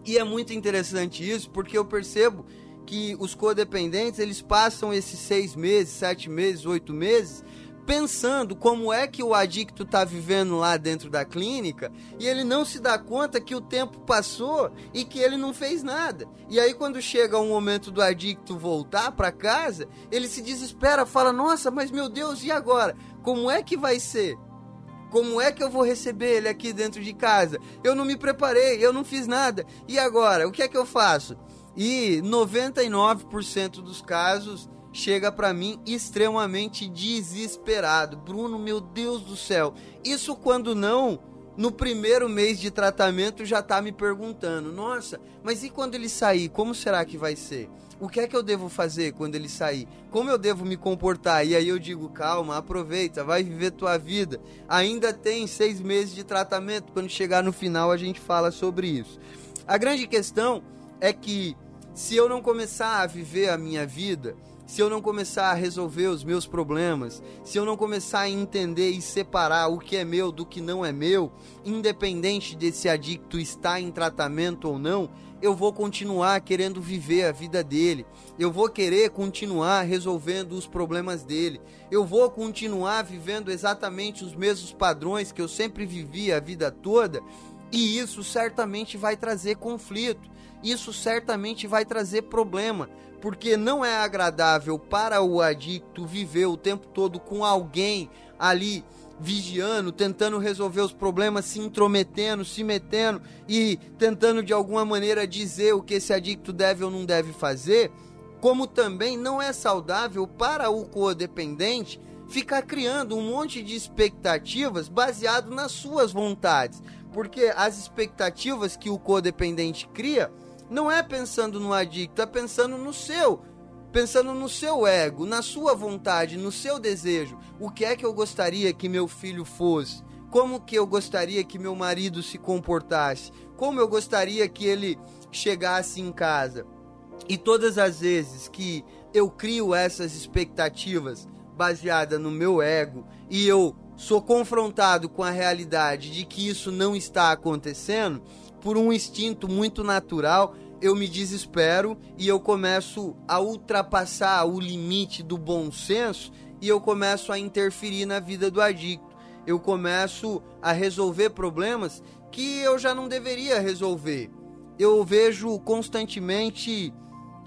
E é muito interessante isso, porque eu percebo que os codependentes eles passam esses seis meses, sete meses, oito meses pensando como é que o adicto está vivendo lá dentro da clínica e ele não se dá conta que o tempo passou e que ele não fez nada. E aí quando chega o momento do adicto voltar para casa, ele se desespera, fala: "Nossa, mas meu Deus, e agora? Como é que vai ser?" Como é que eu vou receber ele aqui dentro de casa? Eu não me preparei, eu não fiz nada. E agora? O que é que eu faço? E 99% dos casos chega para mim extremamente desesperado. Bruno, meu Deus do céu. Isso quando não no primeiro mês de tratamento já tá me perguntando: "Nossa, mas e quando ele sair, como será que vai ser? O que é que eu devo fazer quando ele sair? Como eu devo me comportar?" E aí eu digo: "Calma, aproveita, vai viver tua vida. Ainda tem seis meses de tratamento. Quando chegar no final a gente fala sobre isso." A grande questão é que se eu não começar a viver a minha vida, se eu não começar a resolver os meus problemas, se eu não começar a entender e separar o que é meu do que não é meu, independente desse adicto estar em tratamento ou não, eu vou continuar querendo viver a vida dele, eu vou querer continuar resolvendo os problemas dele, eu vou continuar vivendo exatamente os mesmos padrões que eu sempre vivi a vida toda, e isso certamente vai trazer conflito, isso certamente vai trazer problema, porque não é agradável para o adicto viver o tempo todo com alguém ali vigiando, tentando resolver os problemas, se intrometendo, se metendo e tentando de alguma maneira dizer o que esse adicto deve ou não deve fazer, como também não é saudável para o codependente ficar criando um monte de expectativas baseado nas suas vontades, porque as expectativas que o codependente cria não é pensando no adicto, é pensando no seu, pensando no seu ego, na sua vontade, no seu desejo. O que é que eu gostaria que meu filho fosse? Como que eu gostaria que meu marido se comportasse? Como eu gostaria que ele chegasse em casa? E todas as vezes que eu crio essas expectativas baseadas no meu ego e eu sou confrontado com a realidade de que isso não está acontecendo, por um instinto muito natural, eu me desespero e eu começo a ultrapassar o limite do bom senso e eu começo a interferir na vida do adicto. Eu começo a resolver problemas que eu já não deveria resolver. Eu vejo constantemente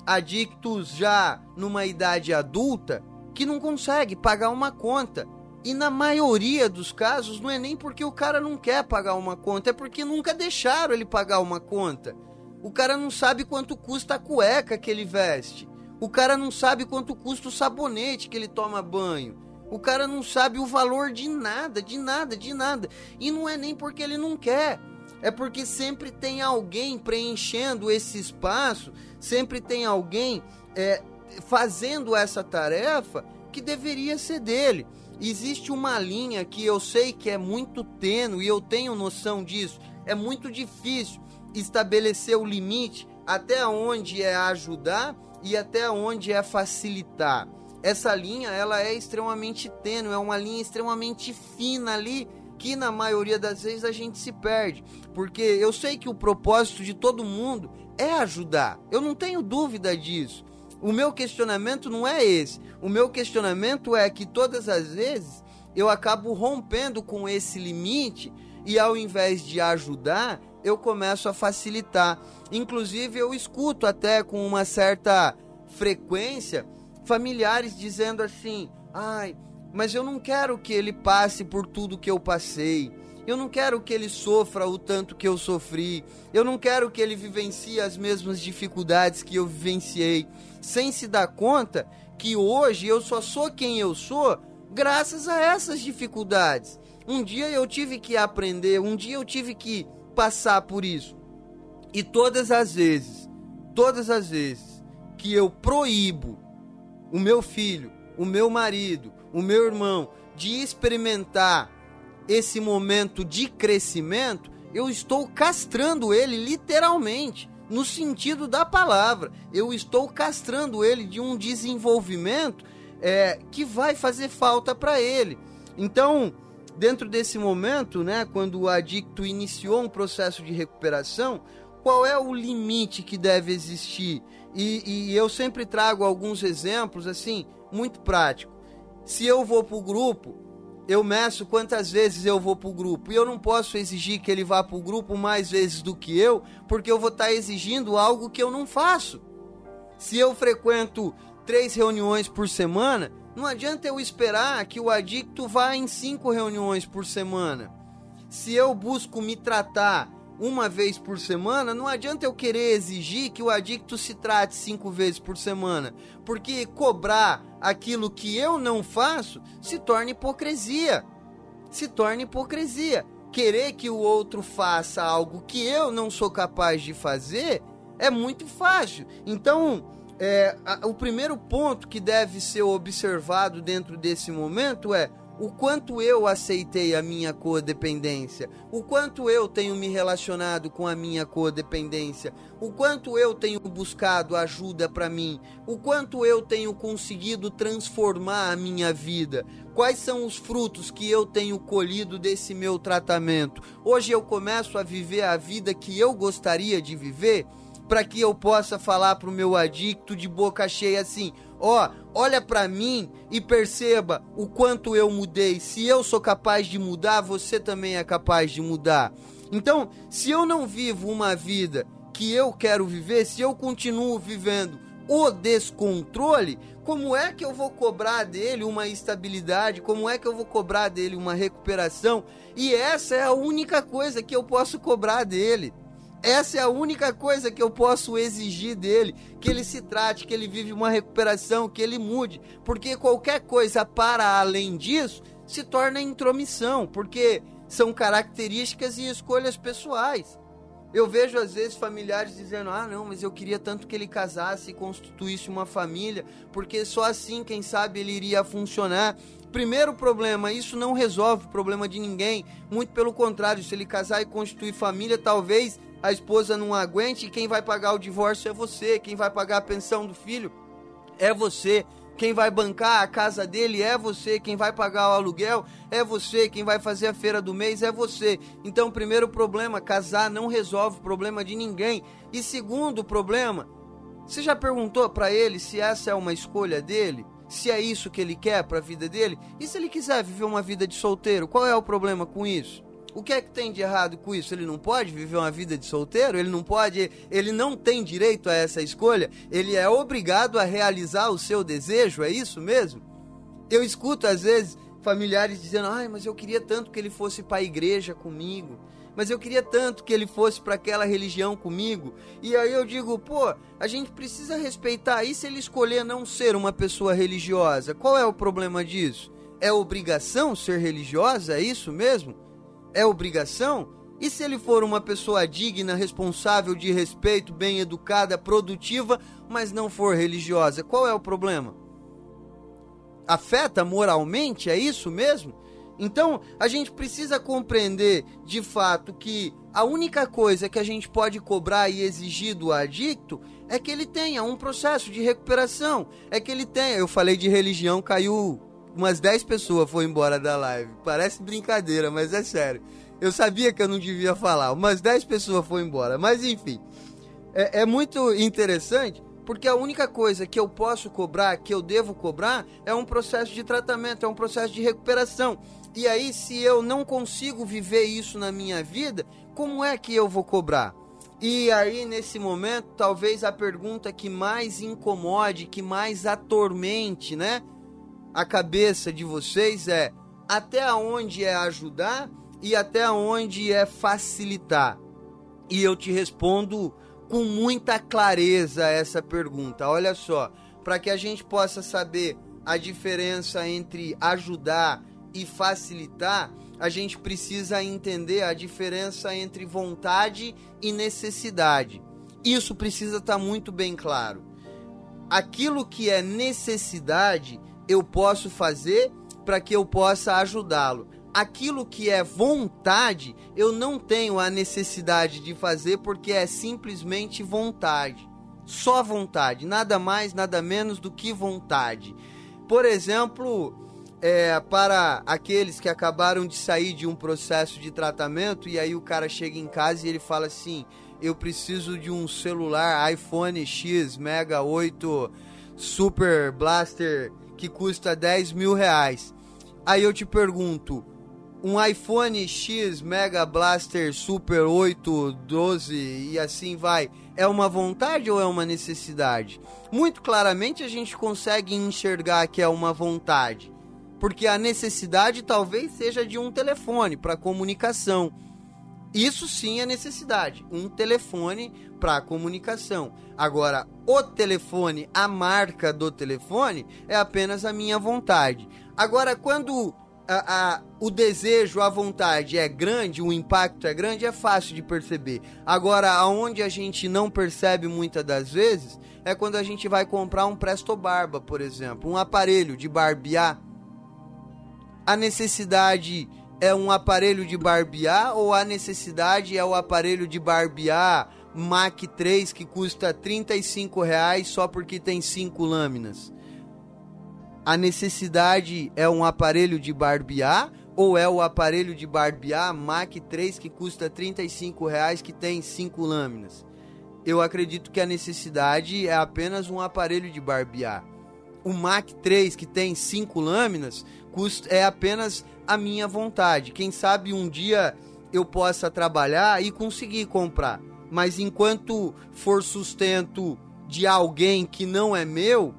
adictos já numa idade adulta que não consegue pagar uma conta. E na maioria dos casos não é nem porque o cara não quer pagar uma conta, é porque nunca deixaram ele pagar uma conta. O cara não sabe quanto custa a cueca que ele veste. O cara não sabe quanto custa o sabonete que ele toma banho. O cara não sabe o valor de nada, de nada, de nada. E não é nem porque ele não quer. É porque sempre tem alguém preenchendo esse espaço, sempre tem alguém é, fazendo essa tarefa que deveria ser dele. Existe uma linha que eu sei que é muito tênue e eu tenho noção disso. É muito difícil estabelecer o limite até onde é ajudar e até onde é facilitar. Essa linha ela é extremamente tênue, é uma linha extremamente fina ali que na maioria das vezes a gente se perde, porque eu sei que o propósito de todo mundo é ajudar. Eu não tenho dúvida disso. O meu questionamento não é esse. O meu questionamento é que todas as vezes eu acabo rompendo com esse limite e ao invés de ajudar, eu começo a facilitar. Inclusive, eu escuto até com uma certa frequência familiares dizendo assim: ai, mas eu não quero que ele passe por tudo que eu passei. Eu não quero que ele sofra o tanto que eu sofri. Eu não quero que ele vivencie as mesmas dificuldades que eu vivenciei, sem se dar conta que hoje eu só sou quem eu sou graças a essas dificuldades. Um dia eu tive que aprender, um dia eu tive que passar por isso. E todas as vezes, todas as vezes que eu proíbo o meu filho, o meu marido, o meu irmão de experimentar esse momento de crescimento, eu estou castrando ele literalmente, no sentido da palavra. Eu estou castrando ele de um desenvolvimento é, que vai fazer falta para ele. Então, dentro desse momento, né, quando o adicto iniciou um processo de recuperação, qual é o limite que deve existir? E, e eu sempre trago alguns exemplos assim, muito práticos. Se eu vou para o grupo, eu meço quantas vezes eu vou para o grupo. E eu não posso exigir que ele vá para o grupo mais vezes do que eu, porque eu vou estar tá exigindo algo que eu não faço. Se eu frequento três reuniões por semana, não adianta eu esperar que o adicto vá em cinco reuniões por semana. Se eu busco me tratar uma vez por semana, não adianta eu querer exigir que o adicto se trate cinco vezes por semana, porque cobrar aquilo que eu não faço se torna hipocrisia. Se torna hipocrisia. Querer que o outro faça algo que eu não sou capaz de fazer é muito fácil. Então, é, a, o primeiro ponto que deve ser observado dentro desse momento é o quanto eu aceitei a minha codependência, o quanto eu tenho me relacionado com a minha codependência, o quanto eu tenho buscado ajuda para mim, o quanto eu tenho conseguido transformar a minha vida, quais são os frutos que eu tenho colhido desse meu tratamento. Hoje eu começo a viver a vida que eu gostaria de viver para que eu possa falar para o meu adicto de boca cheia assim: ó, olha para mim e perceba o quanto eu mudei. Se eu sou capaz de mudar, você também é capaz de mudar. Então, se eu não vivo uma vida que eu quero viver, se eu continuo vivendo o descontrole, como é que eu vou cobrar dele uma estabilidade? Como é que eu vou cobrar dele uma recuperação? E essa é a única coisa que eu posso cobrar dele. Essa é a única coisa que eu posso exigir dele, que ele se trate, que ele vive uma recuperação, que ele mude, porque qualquer coisa para além disso se torna intromissão, porque são características e escolhas pessoais. Eu vejo às vezes familiares dizendo: "Ah, não, mas eu queria tanto que ele casasse e constituísse uma família, porque só assim, quem sabe, ele iria funcionar". Primeiro problema, isso não resolve o problema de ninguém. Muito pelo contrário, se ele casar e constituir família, talvez a esposa não aguente, quem vai pagar o divórcio é você, quem vai pagar a pensão do filho é você, quem vai bancar a casa dele é você, quem vai pagar o aluguel é você, quem vai fazer a feira do mês é você. Então, primeiro problema, casar não resolve o problema de ninguém. E segundo problema, você já perguntou para ele se essa é uma escolha dele? Se é isso que ele quer para a vida dele? E se ele quiser viver uma vida de solteiro, qual é o problema com isso? O que é que tem de errado com isso? Ele não pode viver uma vida de solteiro? Ele não pode, ele não tem direito a essa escolha? Ele é obrigado a realizar o seu desejo? É isso mesmo? Eu escuto às vezes familiares dizendo: "Ai, mas eu queria tanto que ele fosse para a igreja comigo" mas eu queria tanto que ele fosse para aquela religião comigo. E aí eu digo, pô, a gente precisa respeitar. E se ele escolher não ser uma pessoa religiosa? Qual é o problema disso? É obrigação ser religiosa? É isso mesmo? É obrigação? E se ele for uma pessoa digna, responsável, de respeito, bem educada, produtiva, mas não for religiosa, qual é o problema? Afeta moralmente? É isso mesmo? Então, a gente precisa compreender de fato que a única coisa que a gente pode cobrar e exigir do adicto é que ele tenha um processo de recuperação, é que ele tenha. Eu falei de religião, caiu umas 10 pessoas foi embora da live. Parece brincadeira, mas é sério. Eu sabia que eu não devia falar. Umas 10 pessoas foi embora. Mas enfim. É, é, muito interessante porque a única coisa que eu posso cobrar, que eu devo cobrar, é um processo de tratamento, é um processo de recuperação. E aí, se eu não consigo viver isso na minha vida, como é que eu vou cobrar? E aí, nesse momento, talvez a pergunta que mais incomode, que mais atormente, né? A cabeça de vocês é até onde é ajudar e até onde é facilitar. E eu te respondo com muita clareza essa pergunta. Olha só, para que a gente possa saber a diferença entre ajudar e facilitar, a gente precisa entender a diferença entre vontade e necessidade. Isso precisa estar tá muito bem claro. Aquilo que é necessidade eu posso fazer para que eu possa ajudá-lo. Aquilo que é vontade, eu não tenho a necessidade de fazer porque é simplesmente vontade. Só vontade, nada mais, nada menos do que vontade. Por exemplo, é, para aqueles que acabaram de sair de um processo de tratamento e aí o cara chega em casa e ele fala assim: Eu preciso de um celular iPhone X Mega 8 Super Blaster que custa 10 mil reais. Aí eu te pergunto, um iPhone X Mega Blaster Super 8, 12 e assim vai, é uma vontade ou é uma necessidade? Muito claramente a gente consegue enxergar que é uma vontade, porque a necessidade talvez seja de um telefone para comunicação. Isso sim é necessidade, um telefone para comunicação. Agora, o telefone, a marca do telefone, é apenas a minha vontade. Agora, quando a, a, o desejo, a vontade é grande, o impacto é grande, é fácil de perceber. Agora, aonde a gente não percebe muitas das vezes é quando a gente vai comprar um Presto Barba, por exemplo, um aparelho de barbear A necessidade é um aparelho de barbear ou a necessidade é o aparelho de barbear Mac 3 que custa 35 reais só porque tem cinco lâminas? A necessidade é um aparelho de barbear ou é o aparelho de barbear Mac 3 que custa 35 reais que tem cinco lâminas? Eu acredito que a necessidade é apenas um aparelho de barbear. O Mac 3 que tem cinco lâminas custa, é apenas a minha vontade. Quem sabe um dia eu possa trabalhar e conseguir comprar. Mas enquanto for sustento de alguém que não é meu,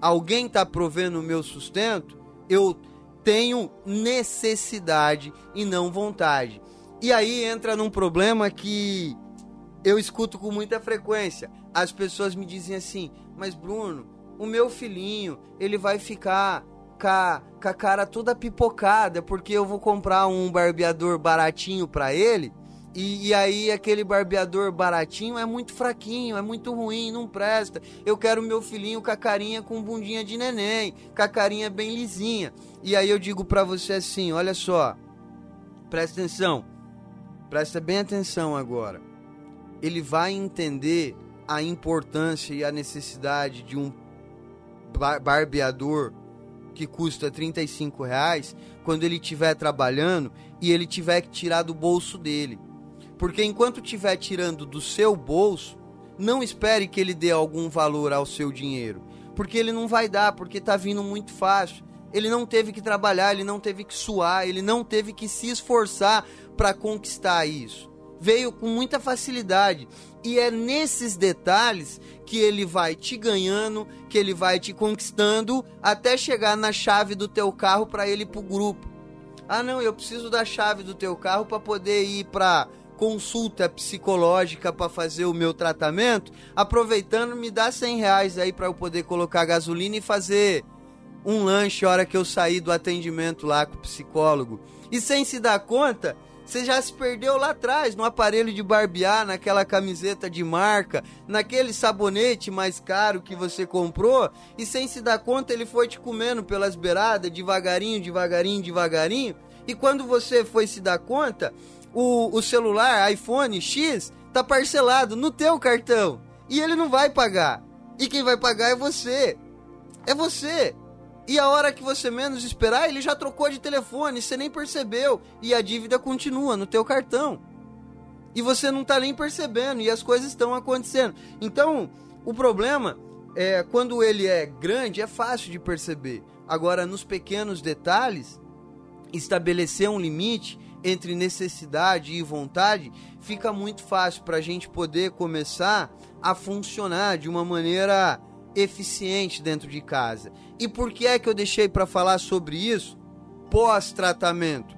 alguém está provendo o meu sustento, eu tenho necessidade e não vontade. E aí entra num problema que eu escuto com muita frequência. As pessoas me dizem assim: Mas Bruno, o meu filhinho, ele vai ficar com a, cara toda pipocada porque eu vou comprar um barbeador baratinho para ele. E, e, aí aquele barbeador baratinho é muito fraquinho, é muito ruim, não presta. Eu quero meu filhinho com a carinha com bundinha de neném, com a carinha bem lisinha. E aí eu digo para você assim, olha só, presta atenção, presta bem atenção agora. Ele vai entender a importância e a necessidade de um barbeador que custa 35 reais quando ele estiver trabalhando e ele tiver que tirar do bolso dele. Porque enquanto estiver tirando do seu bolso, não espere que ele dê algum valor ao seu dinheiro. Porque ele não vai dar, porque está vindo muito fácil. Ele não teve que trabalhar, ele não teve que suar, ele não teve que se esforçar para conquistar isso. Veio com muita facilidade. E é nesses detalhes que ele vai te ganhando, que ele vai te conquistando, até chegar na chave do teu carro para ele ir pro grupo. Ah, não, eu preciso da chave do teu carro para poder ir para consulta psicológica para fazer o meu tratamento, aproveitando, me dá 100 reais aí para eu poder colocar gasolina e fazer um lanche a hora que eu sair do atendimento lá com o psicólogo. E sem se dar conta, você já se perdeu lá atrás, no aparelho de barbear, naquela camiseta de marca, naquele sabonete mais caro que você comprou, e sem se dar conta ele foi te comendo pelas beiradas, devagarinho, devagarinho, devagarinho. E quando você foi se dar conta, o, o celular iPhone X tá parcelado no teu cartão e ele não vai pagar. E quem vai pagar é você. É você. E a hora que você menos esperar, ele já trocou de telefone, você nem percebeu e a dívida continua no teu cartão. E você não tá nem percebendo e as coisas estão acontecendo. Então, o problema é quando ele é grande, é fácil de perceber. Agora, nos pequenos detalhes, estabelecer um limite entre necessidade e vontade, fica muito fácil para a gente poder começar a funcionar de uma maneira eficiente dentro de casa. E por que é que eu deixei para falar sobre isso pós-tratamento?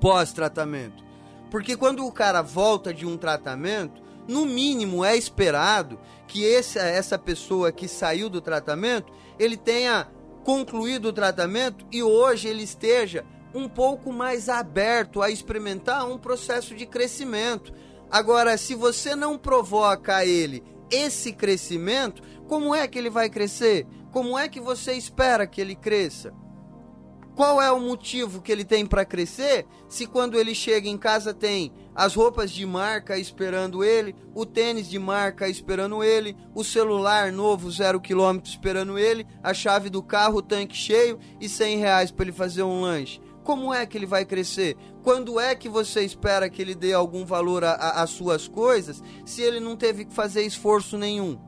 Pós-tratamento. Porque quando o cara volta de um tratamento, no mínimo é esperado que esse, essa pessoa que saiu do tratamento, ele tenha concluído o tratamento e hoje ele esteja um pouco mais aberto a experimentar um processo de crescimento. Agora, se você não provoca ele esse crescimento, como é que ele vai crescer? Como é que você espera que ele cresça? Qual é o motivo que ele tem para crescer? Se quando ele chega em casa tem as roupas de marca esperando ele, o tênis de marca esperando ele, o celular novo zero quilômetro esperando ele, a chave do carro, o tanque cheio e 100 reais para ele fazer um lanche. Como é que ele vai crescer? Quando é que você espera que ele dê algum valor às suas coisas se ele não teve que fazer esforço nenhum?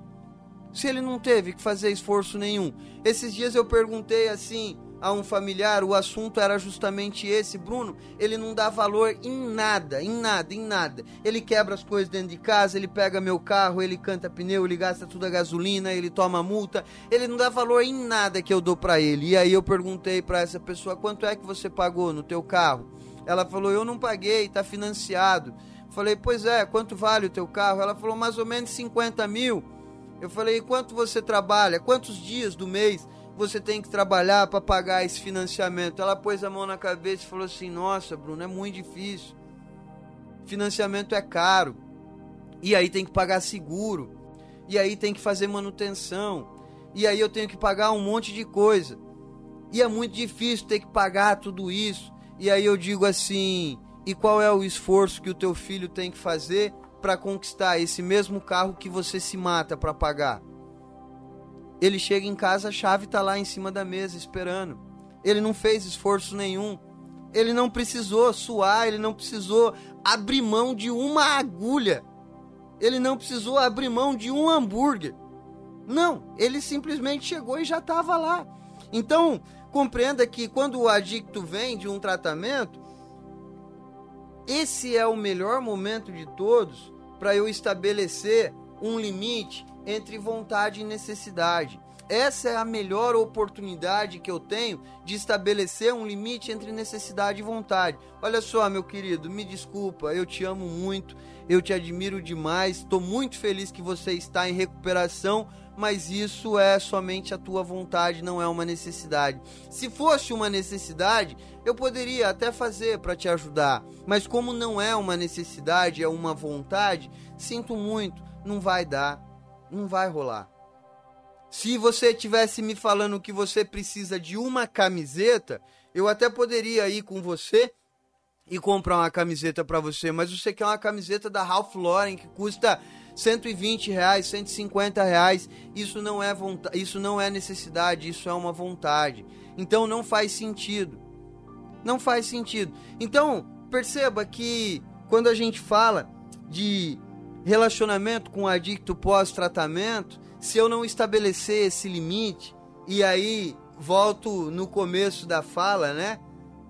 Se ele não teve que fazer esforço nenhum. Esses dias eu perguntei assim a um familiar, o assunto era justamente esse. Bruno, ele não dá valor em nada, em nada, em nada. Ele quebra as coisas dentro de casa, ele pega meu carro, ele canta pneu, ele gasta tudo a gasolina, ele toma multa. Ele não dá valor em nada que eu dou para ele. E aí eu perguntei para essa pessoa: quanto é que você pagou no teu carro? Ela falou: eu não paguei, tá financiado. Falei: pois é, quanto vale o teu carro? Ela falou: mais ou menos 50 mil. Eu falei: quanto você trabalha? Quantos dias do mês? você tem que trabalhar para pagar esse financiamento. Ela pôs a mão na cabeça e falou assim: Nossa, Bruno, é muito difícil. Financiamento é caro. E aí tem que pagar seguro. E aí tem que fazer manutenção. E aí eu tenho que pagar um monte de coisa. E é muito difícil ter que pagar tudo isso. E aí eu digo assim: e qual é o esforço que o teu filho tem que fazer para conquistar esse mesmo carro que você se mata para pagar? Ele chega em casa, a chave está lá em cima da mesa esperando. Ele não fez esforço nenhum. Ele não precisou suar, ele não precisou abrir mão de uma agulha. Ele não precisou abrir mão de um hambúrguer. Não, ele simplesmente chegou e já estava lá. Então, compreenda que quando o adicto vem de um tratamento, esse é o melhor momento de todos para eu estabelecer um limite entre vontade e necessidade. Essa é a melhor oportunidade que eu tenho de estabelecer um limite entre necessidade e vontade. Olha só, meu querido, me desculpa, eu te amo muito, eu te admiro demais, estou muito feliz que você está em recuperação, mas isso é somente a tua vontade, não é uma necessidade. Se fosse uma necessidade, eu poderia até fazer para te ajudar, mas como não é uma necessidade, é uma vontade, sinto muito, não vai dar, não vai rolar. Se você tivesse me falando que você precisa de uma camiseta, eu até poderia ir com você e comprar uma camiseta para você, mas você quer uma camiseta da Ralph Lauren que custa 120 reais, 150 reais, isso não é vontade, isso não é necessidade, isso é uma vontade. Então não faz sentido. Não faz sentido. Então, perceba que quando a gente fala de relacionamento com adicto pós-tratamento, se eu não estabelecer esse limite, e aí volto no começo da fala, né?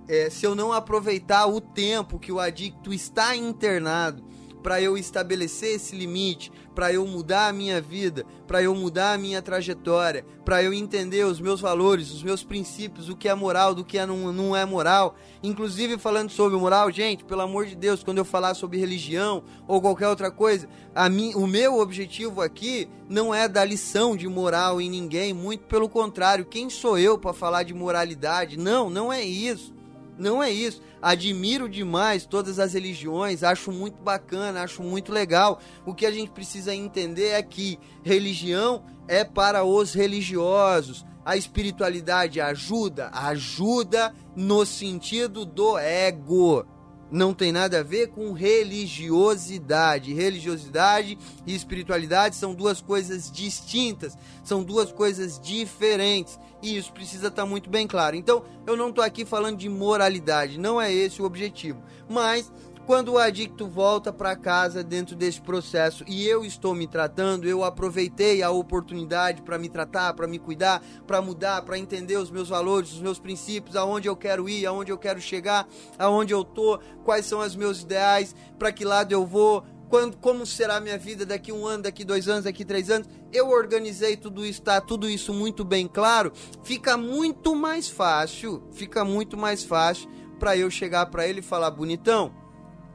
É, se eu não aproveitar o tempo que o adicto está internado para eu estabelecer esse limite, para eu mudar a minha vida, para eu mudar a minha trajetória, para eu entender os meus valores, os meus princípios, o que é moral, do que é não, não é moral. Inclusive falando sobre moral, gente, pelo amor de Deus, quando eu falar sobre religião ou qualquer outra coisa, a mim, o meu objetivo aqui não é dar lição de moral em ninguém, muito pelo contrário. Quem sou eu para falar de moralidade? Não, não é isso. Não é isso. Admiro demais todas as religiões, acho muito bacana, acho muito legal. O que a gente precisa entender é que religião é para os religiosos. A espiritualidade ajuda, ajuda no sentido do ego não tem nada a ver com religiosidade. Religiosidade e espiritualidade são duas coisas distintas, são duas coisas diferentes. E isso precisa estar muito bem claro. Então, eu não estou aqui falando de moralidade, não é esse o objetivo. Mas quando o adicto volta para casa dentro desse processo e eu estou me tratando, eu aproveitei a oportunidade para me tratar, para me cuidar, para mudar, para entender os meus valores, os meus princípios, aonde eu quero ir, aonde eu quero chegar, aonde eu tô, quais são os meus ideais, para que lado eu vou, quando, como será a minha vida daqui um ano, daqui dois anos, daqui três anos. Eu organizei tudo isso, tá tudo isso muito bem claro. Fica muito mais fácil, fica muito mais fácil para eu chegar para ele e falar bonitão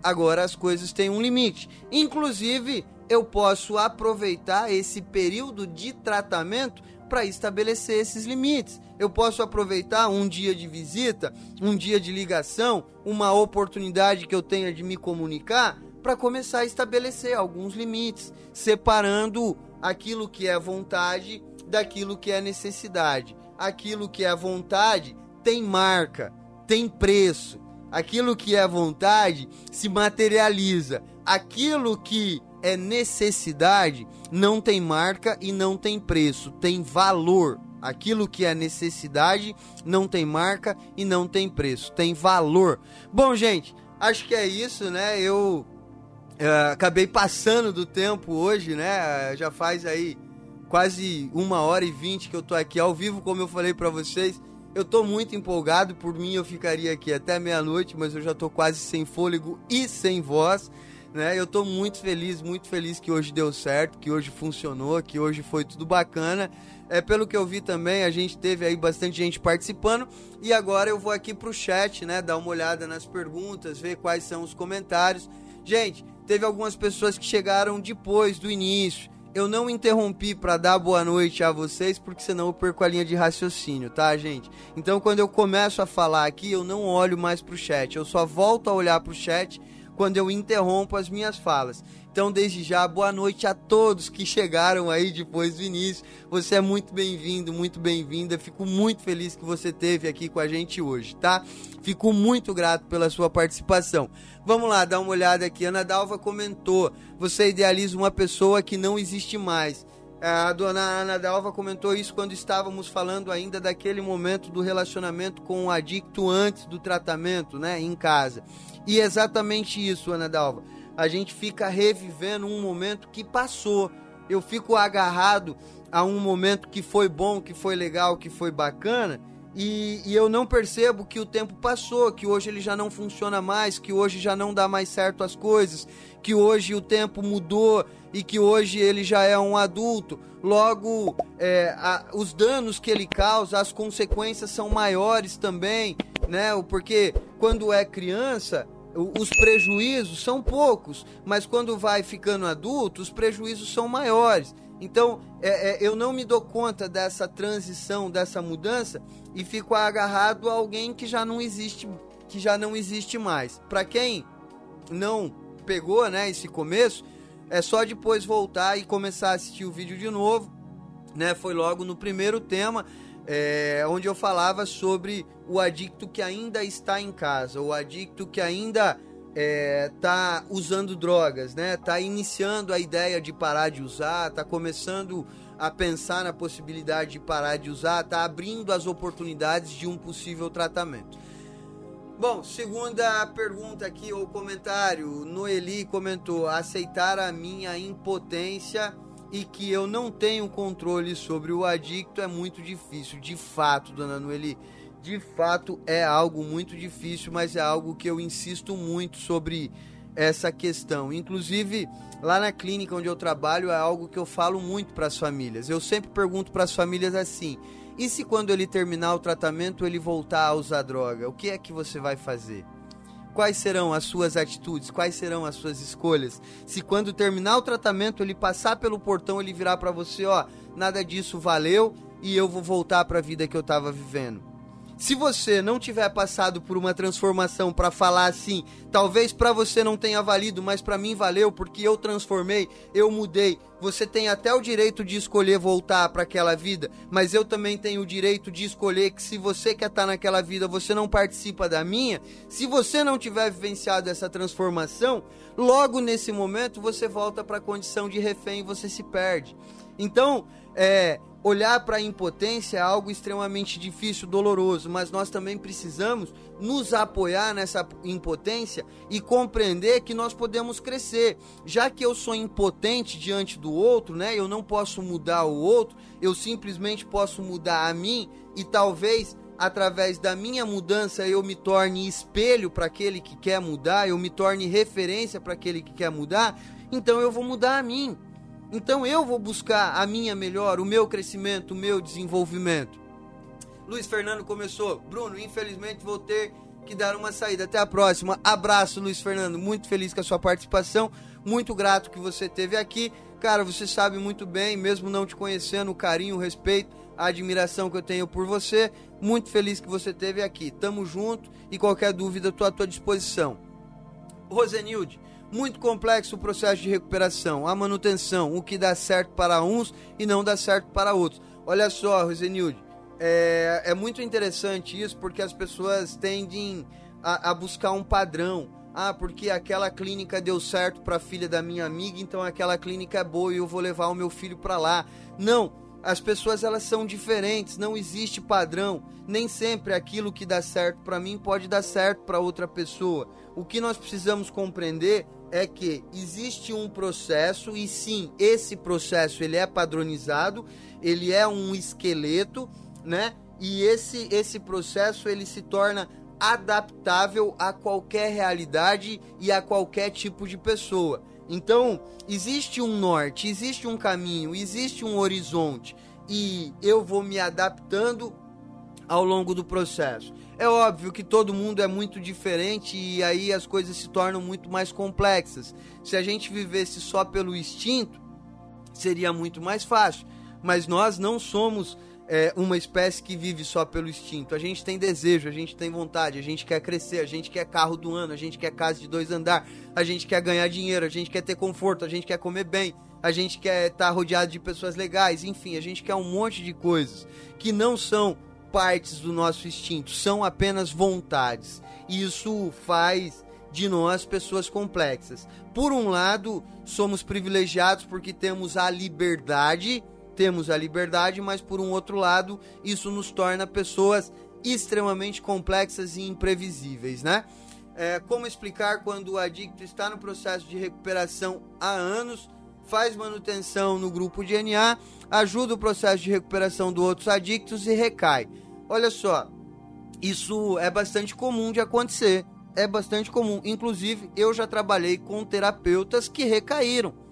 Agora as coisas têm um limite. Inclusive, eu posso aproveitar esse período de tratamento para estabelecer esses limites. Eu posso aproveitar um dia de visita, um dia de ligação, uma oportunidade que eu tenha de me comunicar para começar a estabelecer alguns limites, separando aquilo que é vontade daquilo que é necessidade. Aquilo que é vontade tem marca, tem preço, aquilo que é vontade se materializa. Aquilo que é necessidade não tem marca e não tem preço, tem valor. Aquilo que é necessidade não tem marca e não tem preço, tem valor. Bom, gente, acho que é isso, né? Eu uh, acabei passando do tempo hoje, né? Já faz aí quase uma hora e vinte que eu tô aqui ao vivo, como eu falei para vocês. Eu tô muito empolgado, por mim eu ficaria aqui até meia-noite, mas eu já tô quase sem fôlego e sem voz, né? Eu tô muito feliz, muito feliz que hoje deu certo, que hoje funcionou, que hoje foi tudo bacana. É, pelo que eu vi também, a gente teve aí bastante gente participando. E agora eu vou aqui pro chat, né? Dar uma olhada nas perguntas, ver quais são os comentários. Gente, teve algumas pessoas que chegaram depois do início eu não interrompi para dar boa noite a vocês, porque senão eu perco a linha de raciocínio, tá, gente? Então, quando eu começo a falar aqui, eu não olho mais pro chat, eu só volto a olhar pro chat quando eu interrompo as minhas falas. Então, desde já, boa noite a todos que chegaram aí depois do início. Você é muito bem-vindo, muito bem-vinda. Fico muito feliz que você esteve aqui com a gente hoje, tá? Fico muito grato pela sua participação. Vamos lá, dar uma olhada aqui. Ana Dalva comentou: você idealiza uma pessoa que não existe mais. A dona Ana Dalva comentou isso quando estávamos falando ainda daquele momento do relacionamento com o adicto antes do tratamento, né, em casa. E é exatamente isso, Ana Dalva. A gente fica revivendo um momento que passou. Eu fico agarrado a um momento que foi bom, que foi legal, que foi bacana. E, e, eu não percebo que o tempo passou, que hoje ele já não funciona mais, que hoje já não dá mais certo as coisas, que hoje o tempo mudou e que hoje ele já é um adulto. Logo, é, a, os danos que ele causa, as consequências são maiores também, né? Porque quando é criança, os prejuízos são poucos, mas quando vai ficando adulto, os prejuízos são maiores. Então, é, é, eu não me dou conta dessa transição, dessa mudança e fico agarrado a alguém que já não existe, que já não existe mais. Para quem não pegou, né, esse começo, é só depois voltar e começar a assistir o vídeo de novo, né? Foi logo no primeiro tema, é, onde eu falava sobre o adicto que ainda está em casa, o adicto que ainda é, usando drogas, né? Tá iniciando a ideia de parar de usar, tá começando a pensar na possibilidade de parar de usar, tá abrindo as oportunidades de um possível tratamento. Bom, segunda pergunta aqui ou comentário, Noeli comentou: aceitar a minha impotência e que eu não tenho controle sobre o adicto é muito difícil. De fato, dona Noeli, de fato é algo muito difícil, mas é algo que eu insisto muito sobre essa questão. Inclusive, lá na clínica onde eu trabalho, é algo que eu falo muito para as famílias. Eu sempre pergunto para as famílias assim: e se quando ele terminar o tratamento ele voltar a usar droga, o que é que você vai fazer? Quais serão as suas atitudes? Quais serão as suas escolhas? Se quando terminar o tratamento ele passar pelo portão, ele virar para você, ó, nada disso valeu e eu vou voltar para a vida que eu estava vivendo. Se você não tiver passado por uma transformação para falar assim, talvez para você não tenha valido, mas para mim valeu porque eu transformei, eu mudei. Você tem até o direito de escolher voltar para aquela vida, mas eu também tenho o direito de escolher que se você quer estar tá naquela vida, você não participa da minha. Se você não tiver vivenciado essa transformação, logo nesse momento você volta para a condição de refém e você se perde. Então, é, olhar para a impotência é algo extremamente difícil, doloroso, mas nós também precisamos nos apoiar nessa impotência e compreender que nós podemos crescer. Já que eu sou impotente diante do outro, né? Eu não posso mudar o outro, eu simplesmente posso mudar a mim e talvez através da minha mudança eu me torne espelho para aquele que quer mudar, eu me torne referência para aquele que quer mudar, então eu vou mudar a mim. Então eu vou buscar a minha melhor, o meu crescimento, o meu desenvolvimento. Luiz Fernando começou. Bruno, infelizmente vou ter que dar uma saída. Até a próxima. Abraço, Luiz Fernando. Muito feliz com a sua participação. Muito grato que você teve aqui. Cara, você sabe muito bem, mesmo não te conhecendo, o carinho, o respeito, a admiração que eu tenho por você. Muito feliz que você teve aqui. Tamo junto e qualquer dúvida, estou à tua disposição. Rosenilde, muito complexo o processo de recuperação, a manutenção, o que dá certo para uns e não dá certo para outros. Olha só, Rosenilde, é, é muito interessante isso porque as pessoas tendem a, a buscar um padrão. Ah, porque aquela clínica deu certo para a filha da minha amiga, então aquela clínica é boa e eu vou levar o meu filho para lá. Não, as pessoas elas são diferentes, não existe padrão. Nem sempre aquilo que dá certo para mim pode dar certo para outra pessoa. O que nós precisamos compreender é que existe um processo e sim, esse processo ele é padronizado, ele é um esqueleto, né? E esse esse processo ele se torna adaptável a qualquer realidade e a qualquer tipo de pessoa. Então, existe um norte, existe um caminho, existe um horizonte e eu vou me adaptando ao longo do processo. É óbvio que todo mundo é muito diferente e aí as coisas se tornam muito mais complexas. Se a gente vivesse só pelo instinto, seria muito mais fácil. Mas nós não somos é, uma espécie que vive só pelo instinto. A gente tem desejo, a gente tem vontade, a gente quer crescer, a gente quer carro do ano, a gente quer casa de dois andar, a gente quer ganhar dinheiro, a gente quer ter conforto, a gente quer comer bem, a gente quer estar rodeado de pessoas legais, enfim, a gente quer um monte de coisas que não são partes do nosso instinto, são apenas vontades. E isso faz de nós pessoas complexas. Por um lado, somos privilegiados porque temos a liberdade temos a liberdade, mas por um outro lado, isso nos torna pessoas extremamente complexas e imprevisíveis, né? É, como explicar quando o adicto está no processo de recuperação há anos, faz manutenção no grupo de NA, ajuda o processo de recuperação dos outros adictos e recai? Olha só, isso é bastante comum de acontecer. É bastante comum. Inclusive, eu já trabalhei com terapeutas que recaíram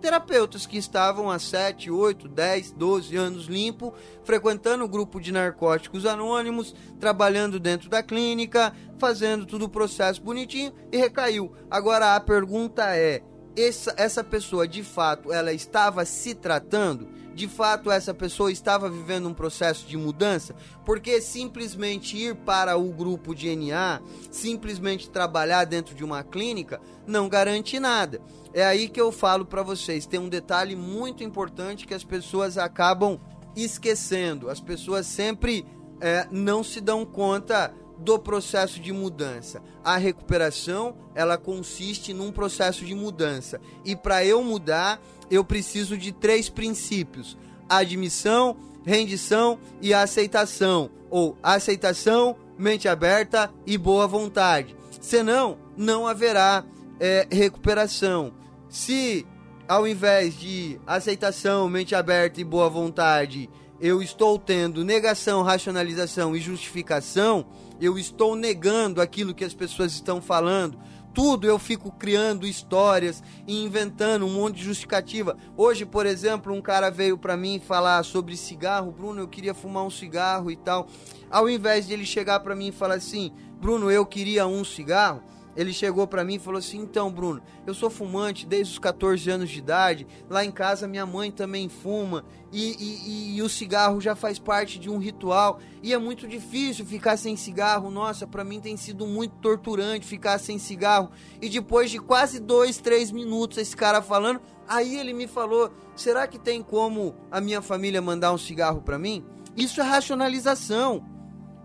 terapeutas que estavam há 7, 8, 10, 12 anos limpo, frequentando o grupo de narcóticos anônimos, trabalhando dentro da clínica, fazendo tudo o processo bonitinho e recaiu. Agora a pergunta é: essa, essa pessoa de fato ela estava se tratando? De fato essa pessoa estava vivendo um processo de mudança? Porque simplesmente ir para o grupo de NA, simplesmente trabalhar dentro de uma clínica, não garante nada. É aí que eu falo para vocês, tem um detalhe muito importante que as pessoas acabam esquecendo. As pessoas sempre é, não se dão conta do processo de mudança. A recuperação, ela consiste num processo de mudança. E para eu mudar, eu preciso de três princípios: admissão, rendição e aceitação, ou aceitação, mente aberta e boa vontade. Senão, não haverá é, recuperação. Se ao invés de aceitação, mente aberta e boa vontade, eu estou tendo negação, racionalização e justificação, eu estou negando aquilo que as pessoas estão falando. Tudo eu fico criando histórias e inventando um monte de justificativa. Hoje, por exemplo, um cara veio para mim falar sobre cigarro, Bruno, eu queria fumar um cigarro e tal. Ao invés de ele chegar para mim e falar assim, Bruno, eu queria um cigarro, ele chegou para mim e falou assim: Então, Bruno, eu sou fumante desde os 14 anos de idade. Lá em casa minha mãe também fuma. E, e, e o cigarro já faz parte de um ritual. E é muito difícil ficar sem cigarro. Nossa, para mim tem sido muito torturante ficar sem cigarro. E depois de quase dois, três minutos, esse cara falando, aí ele me falou: Será que tem como a minha família mandar um cigarro para mim? Isso é racionalização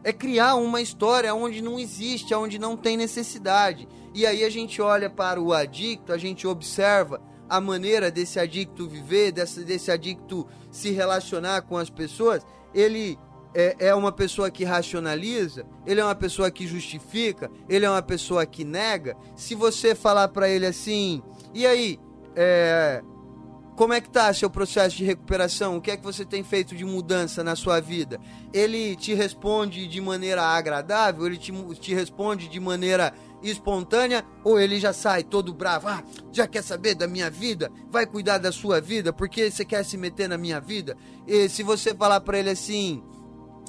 é criar uma história onde não existe, onde não tem necessidade. E aí a gente olha para o adicto, a gente observa a maneira desse adicto viver, desse, desse adicto se relacionar com as pessoas. Ele é, é uma pessoa que racionaliza, ele é uma pessoa que justifica, ele é uma pessoa que nega. Se você falar para ele assim, e aí, é, como é que tá seu processo de recuperação? O que é que você tem feito de mudança na sua vida? Ele te responde de maneira agradável? Ele te, te responde de maneira espontânea? Ou ele já sai todo bravo? Ah, já quer saber da minha vida? Vai cuidar da sua vida? Porque você quer se meter na minha vida? E se você falar para ele assim,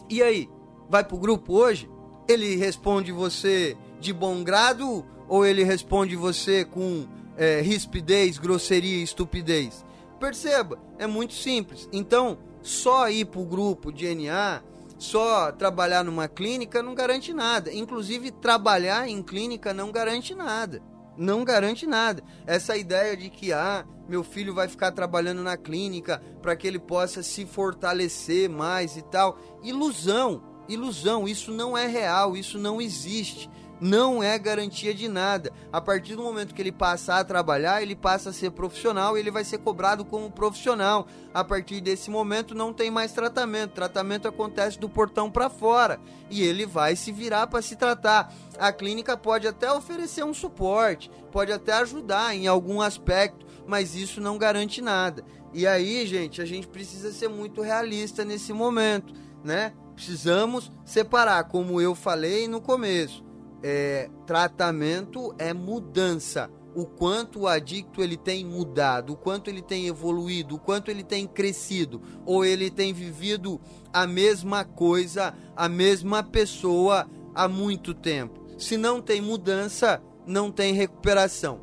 e aí, vai pro grupo hoje? Ele responde você de bom grado? Ou ele responde você com é, rispidez, grosseria e estupidez? Perceba, é muito simples. Então, só ir para o grupo de NA, só trabalhar numa clínica não garante nada. Inclusive, trabalhar em clínica não garante nada. Não garante nada. Essa ideia de que, ah, meu filho vai ficar trabalhando na clínica para que ele possa se fortalecer mais e tal. Ilusão, ilusão. Isso não é real, isso não existe não é garantia de nada. A partir do momento que ele passar a trabalhar, ele passa a ser profissional e ele vai ser cobrado como profissional. A partir desse momento não tem mais tratamento. Tratamento acontece do portão para fora e ele vai se virar para se tratar. A clínica pode até oferecer um suporte, pode até ajudar em algum aspecto, mas isso não garante nada. E aí, gente, a gente precisa ser muito realista nesse momento, né? Precisamos separar, como eu falei no começo é, tratamento é mudança. O quanto o adicto ele tem mudado, o quanto ele tem evoluído, o quanto ele tem crescido, ou ele tem vivido a mesma coisa, a mesma pessoa há muito tempo. Se não tem mudança, não tem recuperação.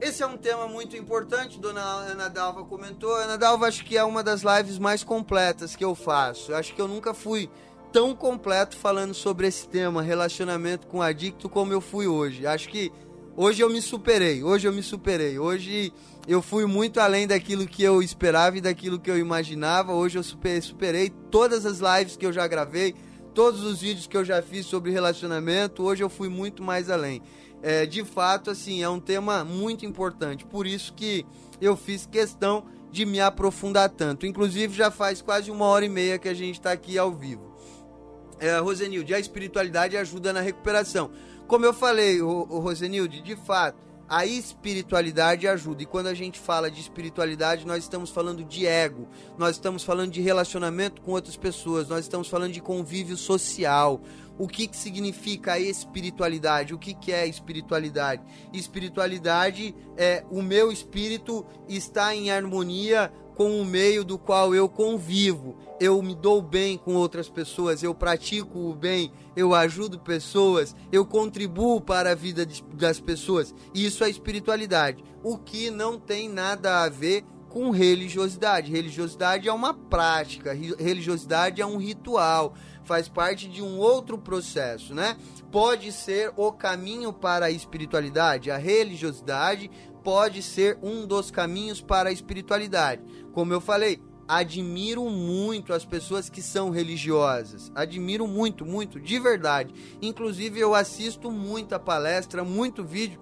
esse é um tema muito importante, dona Ana Dalva comentou. Ana Dalva acho que é uma das lives mais completas que eu faço. Acho que eu nunca fui tão completo falando sobre esse tema, relacionamento com adicto, como eu fui hoje. Acho que hoje eu me superei, hoje eu me superei. Hoje eu fui muito além daquilo que eu esperava e daquilo que eu imaginava. Hoje eu superei, superei todas as lives que eu já gravei, todos os vídeos que eu já fiz sobre relacionamento. Hoje eu fui muito mais além é, de fato, assim, é um tema muito importante. Por isso que eu fiz questão de me aprofundar tanto. Inclusive, já faz quase uma hora e meia que a gente está aqui ao vivo. É, Rosenilde, a espiritualidade ajuda na recuperação. Como eu falei, o, o Rosenilde, de fato, a espiritualidade ajuda. E quando a gente fala de espiritualidade, nós estamos falando de ego, nós estamos falando de relacionamento com outras pessoas, nós estamos falando de convívio social o que, que significa a espiritualidade, o que, que é espiritualidade. Espiritualidade é o meu espírito está em harmonia com o meio do qual eu convivo. Eu me dou bem com outras pessoas, eu pratico o bem, eu ajudo pessoas, eu contribuo para a vida das pessoas. Isso é espiritualidade. O que não tem nada a ver com religiosidade. Religiosidade é uma prática, religiosidade é um ritual faz parte de um outro processo, né? Pode ser o caminho para a espiritualidade, a religiosidade pode ser um dos caminhos para a espiritualidade. Como eu falei, admiro muito as pessoas que são religiosas. Admiro muito, muito, de verdade. Inclusive eu assisto muita palestra, muito vídeo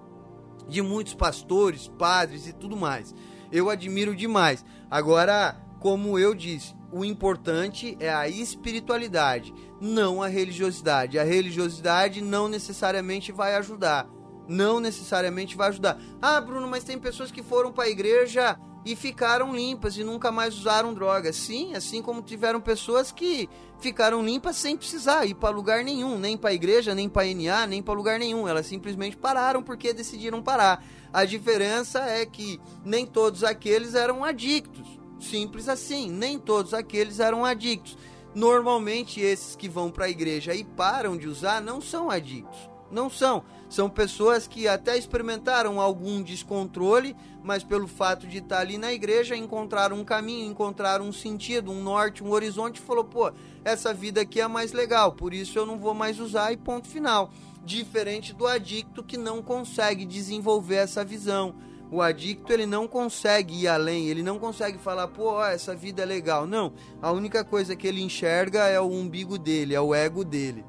de muitos pastores, padres e tudo mais. Eu admiro demais. Agora, como eu disse, o importante é a espiritualidade, não a religiosidade. A religiosidade não necessariamente vai ajudar. Não necessariamente vai ajudar. Ah, Bruno, mas tem pessoas que foram para a igreja e ficaram limpas e nunca mais usaram drogas. Sim, assim como tiveram pessoas que ficaram limpas sem precisar ir para lugar nenhum, nem para a igreja, nem para NA, nem para lugar nenhum. Elas simplesmente pararam porque decidiram parar. A diferença é que nem todos aqueles eram adictos. Simples assim, nem todos aqueles eram adictos. Normalmente esses que vão para a igreja e param de usar não são adictos. Não são. São pessoas que até experimentaram algum descontrole, mas pelo fato de estar ali na igreja, encontraram um caminho, encontraram um sentido, um norte, um horizonte, e falou: pô, essa vida aqui é mais legal, por isso eu não vou mais usar, e ponto final. Diferente do adicto que não consegue desenvolver essa visão o adicto ele não consegue ir além, ele não consegue falar, pô, essa vida é legal. Não, a única coisa que ele enxerga é o umbigo dele, é o ego dele.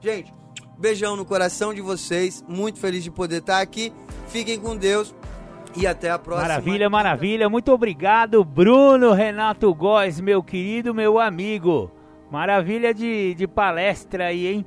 Gente, beijão no coração de vocês, muito feliz de poder estar aqui. Fiquem com Deus e até a próxima. Maravilha, maravilha. Muito obrigado, Bruno Renato Góes, meu querido, meu amigo. Maravilha de, de palestra aí, hein?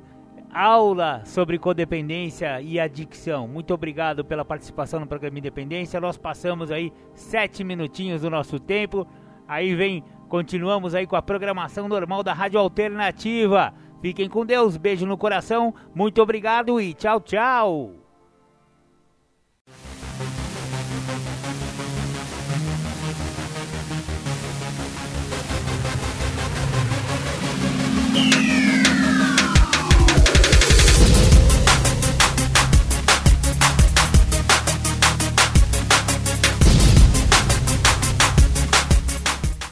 aula sobre codependência e adicção. Muito obrigado pela participação no programa Independência. Nós passamos aí sete minutinhos do nosso tempo. Aí vem, continuamos aí com a programação normal da Rádio Alternativa. Fiquem com Deus, beijo no coração, muito obrigado e tchau, tchau.